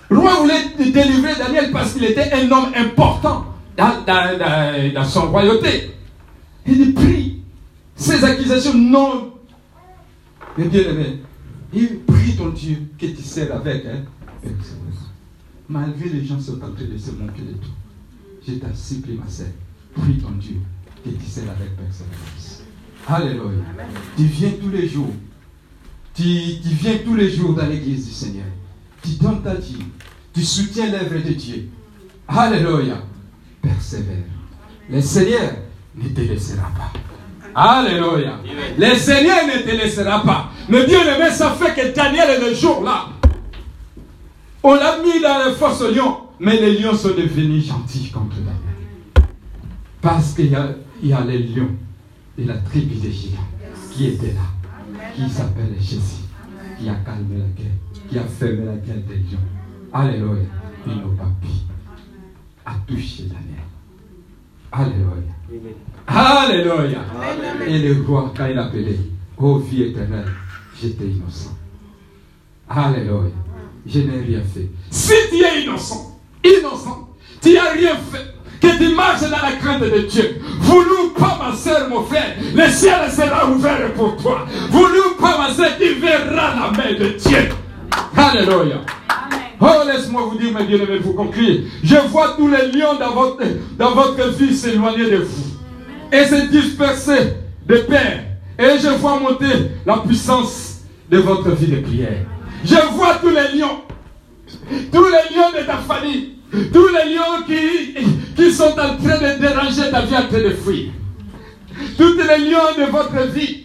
Le roi voulait délivrer Daniel parce qu'il était un homme important dans, dans, son royauté. Il dit Prie. Ces accusations non. Mais bien aimé, il prie ton Dieu que tu sers avec hein, persévérance. Malgré les gens sont en train de se moquer de toi, je t'en supplie, ma sœur, prie ton Dieu que tu sais avec persévérance. Alléluia. Tu viens tous les jours. Tu, viens tous les jours dans l'église du Seigneur. Tu donnes ta vie. Tu soutiens l'œuvre de Dieu. Alléluia. Persévère. Le Seigneur ne te laissera pas. Alléluia. Le Seigneur ne te laissera pas. Mais bien aimé, ça fait que Daniel est le jour là. On l'a mis dans les forces lions. Mais les lions sont devenus gentils contre Daniel. Parce qu'il y a y a les lions de la tribu de Judas qui étaient là, qui s'appelle Jésus, qui a calmé la guerre, qui a fermé la guerre des lions. Alléluia. Ils n'ont pas pu à toucher Daniel. Alléluia. Alléluia. Et le roi, quand il appelait, ô vie éternelle, j'étais innocent. Alléluia. Je n'ai rien fait. Si tu es innocent, innocent, tu n'as rien fait que tu marches dans la crainte de Dieu. Voulou pas, ma soeur, mon frère, le ciel sera ouvert pour toi. Voulou pas, ma soeur, tu verras la main de Dieu. Alléluia. Oh, laisse-moi vous dire, mes bien-aimés, vous conclure. Je vois tous les lions dans votre, dans votre vie s'éloigner de vous et se disperser de père. Et je vois monter la puissance de votre vie de prière. Je vois tous les lions, tous les lions de ta famille, tous les lions qui, sont en train de déranger ta vie en train de fuir. Tous les lions de votre vie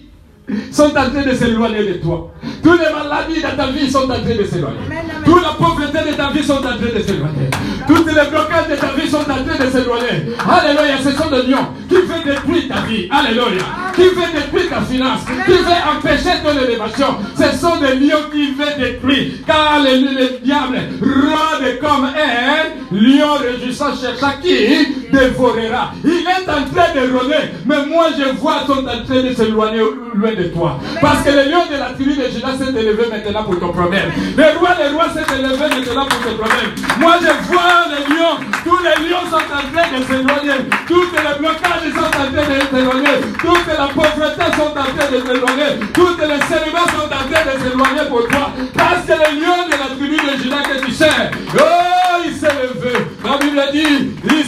sont en train de s'éloigner de toi. Toutes les maladies de ta vie sont en train de s'éloigner. Toute la pauvreté de ta vie sont en train de s'éloigner. Toutes les blocages de ta vie sont en train de s'éloigner. Alléluia, ce sont des lions qui veulent détruire ta vie. Alléluia. Qui veulent détruire ta finance. Qui veulent empêcher ton élévation. Ce sont des lions qui veulent détruire. Car le, diable rôde comme un lion régissant cherchant qui dévorera. Il est en train de rôder. Mais moi je vois sont en train de s'éloigner loin de toi. Parce que le lion de la tribu de Judas s'est élevé maintenant pour ton problème. Le roi des rois s'est élevé maintenant pour ton problème. Moi je vois les lions. Tous les lions sont en train de s'éloigner. Tous les blocages sont en train de s'éloigner. Toute la pauvreté sont en train de s'éloigner. Toutes les célibats sont en train de s'éloigner pour toi. Parce que le lion de la tribu de Judas que tu sais, oh, il s'est levé. La Bible dit, il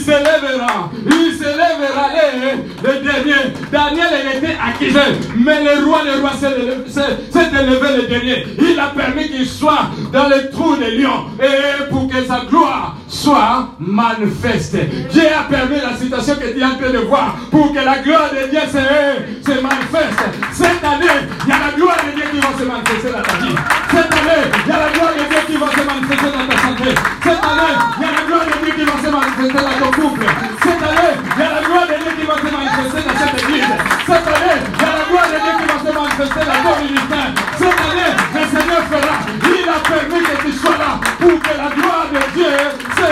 Il s'élèvera le, le dernier. Daniel, il était accusé. Mais le roi, le roi s'est élevé le dernier. Il a permis qu'il soit dans le trou des lions. Et pour que sa gloire soit manifeste. Dieu a permis la situation que tu es en train de voir pour que la gloire de Dieu se, se manifeste. Cette année, il y a la gloire de Dieu qui va se manifester dans ta vie. Cette année, il y a la gloire de Dieu qui va se manifester dans ta santé. Cette année, il y a la gloire de Dieu qui va se manifester dans ton couple. Cette année, il y a la gloire de Dieu qui va se manifester dans cette église. Cette année, il y a la gloire de Dieu qui va se manifester dans ton ministère. Cette année, le Seigneur fera. Il a permis que tu sois là pour que la gloire de Dieu se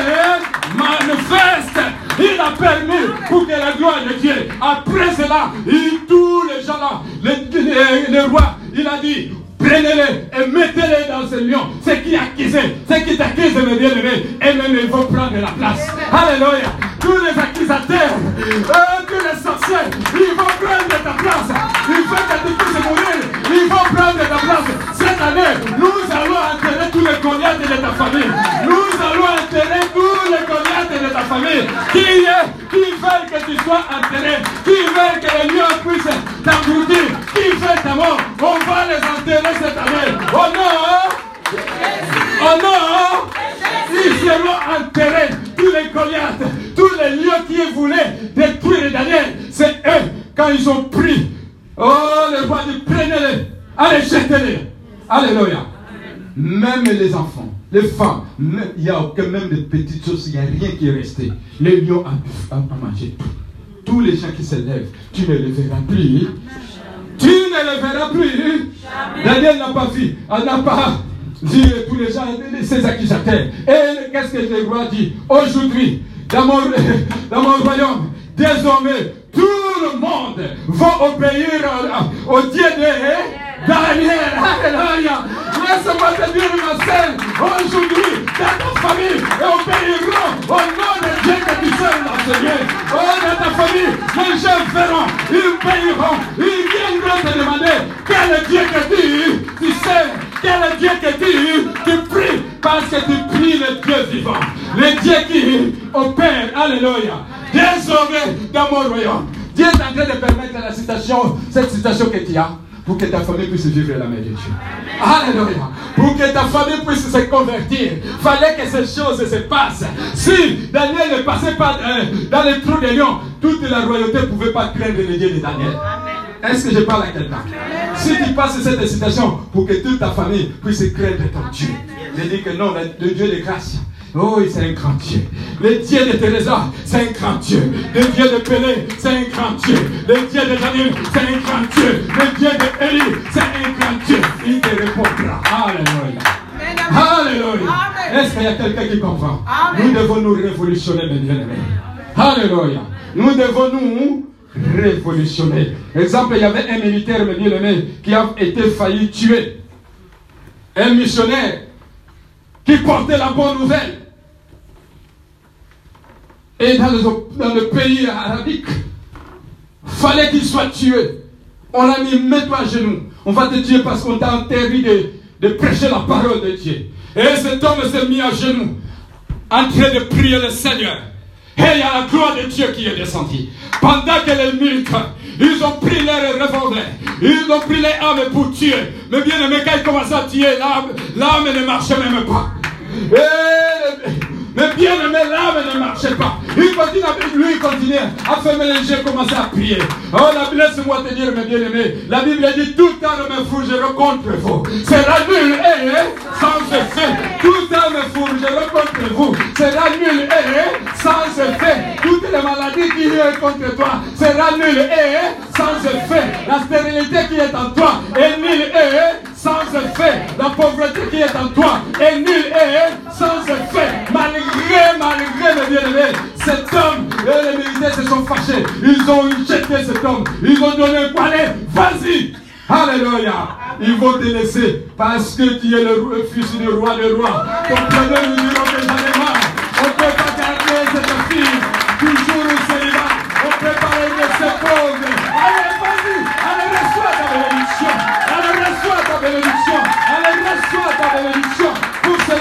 manifeste. Il a permis pour que la gloire de Dieu, après cela, il, tous les gens là, les, rois, il a dit, prenez-les et mettez-les dans ce lion. Ceux qui accusent, ceux qui t'accusent, mes bien-aimés, et même ils vont prendre la place. Alléluia. Tous les accusateurs, euh, tous les sorciers, ils vont prendre ta place. Il faut que tu puisses mourir. Ils vont prendre ta place. Cette année, nous allons enterrer tous les Goliaths de ta famille. Nous allons enterrer tous les Goliaths de ta famille. Qui, qui veulent que tu sois enterré, qui veulent que les lions puissent t'engloutir, qui veut ta mort, on va les enterrer cette année. Oh non! Oh non! Ils seront enterrés, tous les Goliaths, tous les lieux qui voulaient détruire Daniel. C'est eux, quand ils ont pris, oh, le roi dit prenez-les, allez, jetez-les. Alléluia. Même les enfants, les femmes, il n'y a aucun, même des petites choses, il n'y a rien qui est resté. Les lions ont mangé tout. Tous les gens qui se lèvent, tu ne les verras plus. Tu ne les verras plus. Daniel n'a pas vu, elle n'a pas vu tous les gens, ces accusateurs. Et qu'est-ce que le roi dit Aujourd'hui, dans mon, [LAUGHS] dans mon royaume, désormais, tout le monde va obéir au, au Dieu de Daniel. Alléluia. Laisse-moi te dire, ma sœur, aujourd'hui, dans ta famille, et obéiront au nom de Dieu que tu sers, mon Seigneur. Oh, dans ta famille, les gens verront, ils paieront, ils viendront te demander quel est Dieu que tu, tu sais, quel est Dieu que tu, tu pries, parce que tu pries le Dieu vivant, le Dieu qui opère, alléluia. Désormais, dans mon royaume, Dieu est en train de permettre la situation, cette situation que tu as, pour que ta famille puisse vivre la main de Dieu. Alléluia. Pour que ta famille puisse se convertir, fallait que ces choses se passent. Si Daniel ne passait pas euh, dans les trous des lions, toute la royauté ne pouvait pas craindre le Dieu de Daniel. Est-ce que je parle à quelqu'un? Si tu passes cette situation pour que toute ta famille puisse craindre ton Dieu, je dis que non, le, le Dieu de grâce, Oh, c'est un grand Dieu. Le Dieu de Teresa, c'est un grand Dieu. Le Dieu de Pelé, c'est un grand Dieu. Le Dieu de Daniel, c'est un grand Dieu. Le Dieu de Élie, c'est un grand Dieu. Il te répondra. Alléluia. Alléluia. Est-ce qu'il y a quelqu'un qui comprend? Nous devons nous révolutionner, mes bien-aimés. Alléluia. Nous devons nous révolutionner. Exemple, il y avait un militaire, mes bien-aimés, qui a été failli tuer. Un missionnaire qui portait la bonne nouvelle. Et dans le, pays arabique, fallait qu'il soit tué. On l'a mis, mets-toi à genoux. On va te tuer parce qu'on t'a interdit de, prêcher la parole de Dieu. Et cet homme s'est mis à genoux, en train de prier le Seigneur. Et il y a la gloire de Dieu qui est descendue. Pendant que les militaires, ils ont pris leurs revolvers, ils ont pris les armes pour tuer. Mais bien aimé, quand ils commencent à tuer, l'arme ne marchait même pas. Et, mais bien aimé, l'arme ne marchait pas. Il continue, lui, il continue à fermer les yeux, commencer à prier. Oh, la, laisse-moi te dire, mes bien-aimés, la Bible dit toute arme fourgera contre vous. Sera nul et sans effet. Toute arme fourgera contre vous. Sera nul et sans effet. Toutes les maladies qui viennent contre toi sera nul et sans effet. La stérilité qui est en toi est nulle et sans effet. La pauvreté qui est en toi est nulle et sans effet. Malgré, malgré mes bien-aimés, cet homme et les militaires se sont fâchés. Ils ont jeté cet homme. Ils ont donné un palais. Vas-y. Alléluia. Ils vont te laisser parce que tu es le fils du roi des rois. Ton preneur nous diront que j'en ai marre. On ne peut pas garder cette fille toujours au célibat. On peut pas laisser pauvre.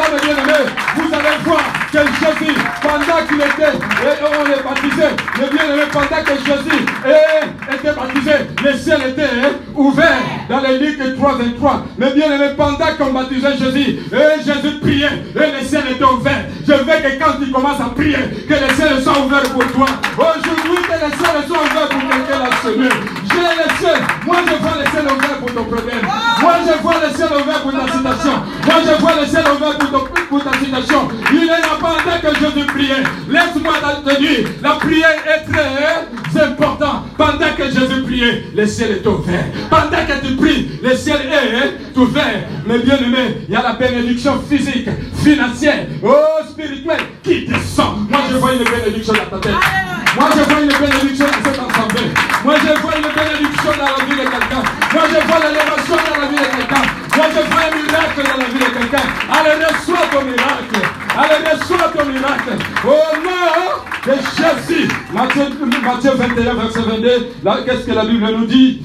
Pour cela, mes bien-aimés, allez voir que Jésus, pendant qu'il était, on est baptisé, mes bien-aimés, pendant que Jésus eh, était baptisé, le ciel était ouvert dans les Luc 3, 23. Mais bien-aimés, pendant qu'on baptisait Jésus, Jésus priait, et le ciel était ouvert. Je veux que quand tu commences à prier, que le ciel soit ouvert pour toi. Aujourd'hui, que le ciel soit ouvert pour quelqu'un là semé. J'ai le ciel. Moi, je vois le ciel ouvert pour ton problème. Moi, je vois le ciel ouvert pour ta citation. Moi, je vois le ciel ouvert pour, pour ta citation. Il est là pendant que Jésus priait. Laisse-moi te dire, la prière est très importante. Pendant que Jésus priait, le ciel est ouvert. Pendant que tu pries, le ciel est ouvert. Mais bien aimé, il y a la bénédiction physique, financière, oh, spirituelle qui descend. Moi, je vois une bénédiction dans ta tête. Moi, je vois une bénédiction Matthieu, Matthieu 21, verset 22. Là, qu'est-ce que la Bible nous dit?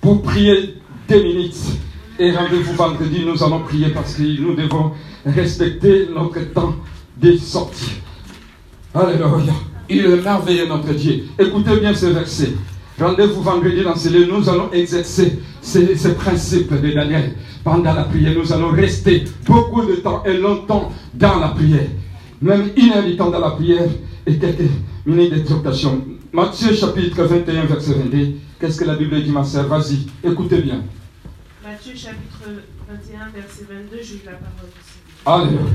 Pour prier deux minutes. Et rendez-vous vendredi, nous allons prier parce que nous devons respecter notre temps de sortie. Alléluia. Il est merveilleux notre Dieu. Écoutez bien ce verset. Rendez-vous vendredi dans ce lieu. Nous allons exercer ces, principes de Daniel. Pendant la prière, nous allons rester beaucoup de temps et longtemps dans la prière. Même une dans la prière et quelques minutes d'exhortation. Matthieu chapitre 21, verset 22. Qu'est-ce que la Bible dit, ma sœur? Vas-y, écoutez bien. Matthieu chapitre 21, verset 22, je lis la parole ici. Alléluia.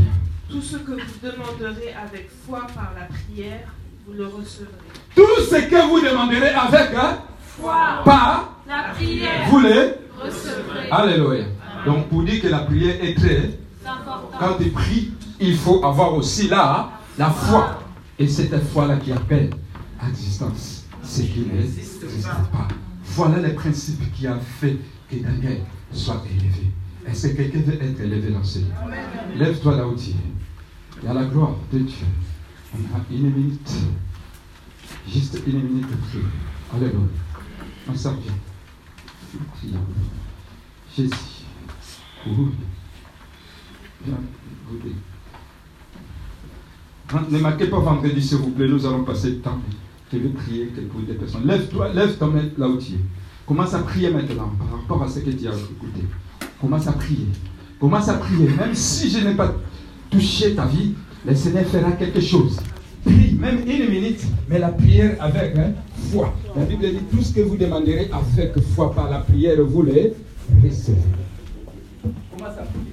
Tout ce que vous demanderez avec foi par la prière, vous le recevrez. Tout ce que vous demanderez avec, hein, Foi par, La prière vous les. recevrez. Alléluia. Donc pour dire que la prière est très. Quand tu pries, il faut avoir aussi là la foi. Et c'est cette foi-là qui appelle à existence ce qui n'existe pas. Voilà les principes qui a fait que Daniel soit élevé. Est-ce que quelqu'un veut être élevé dans ce lieu? Lève-toi là où tu es. Il y a la gloire de Dieu. On a une minute. Juste une minute de prière. Alléluia. On s'en vient. Jésus. Oui. Viens. Ne marquez pas vendredi, s'il vous plaît. Nous allons passer le temps. Je vais prier quelques des personnes. Lève-toi, lève ton main là où tu. Commence à prier maintenant par rapport à ce que tu as écouté. Commence à prier. Commence à prier. Même si je n'ai pas touché ta vie, le Seigneur fera quelque chose. Prie, même une minute, mais la prière avec hein, foi. La Bible dit tout ce que vous demanderez avec foi par la prière, vous les recevez. Commence à prier.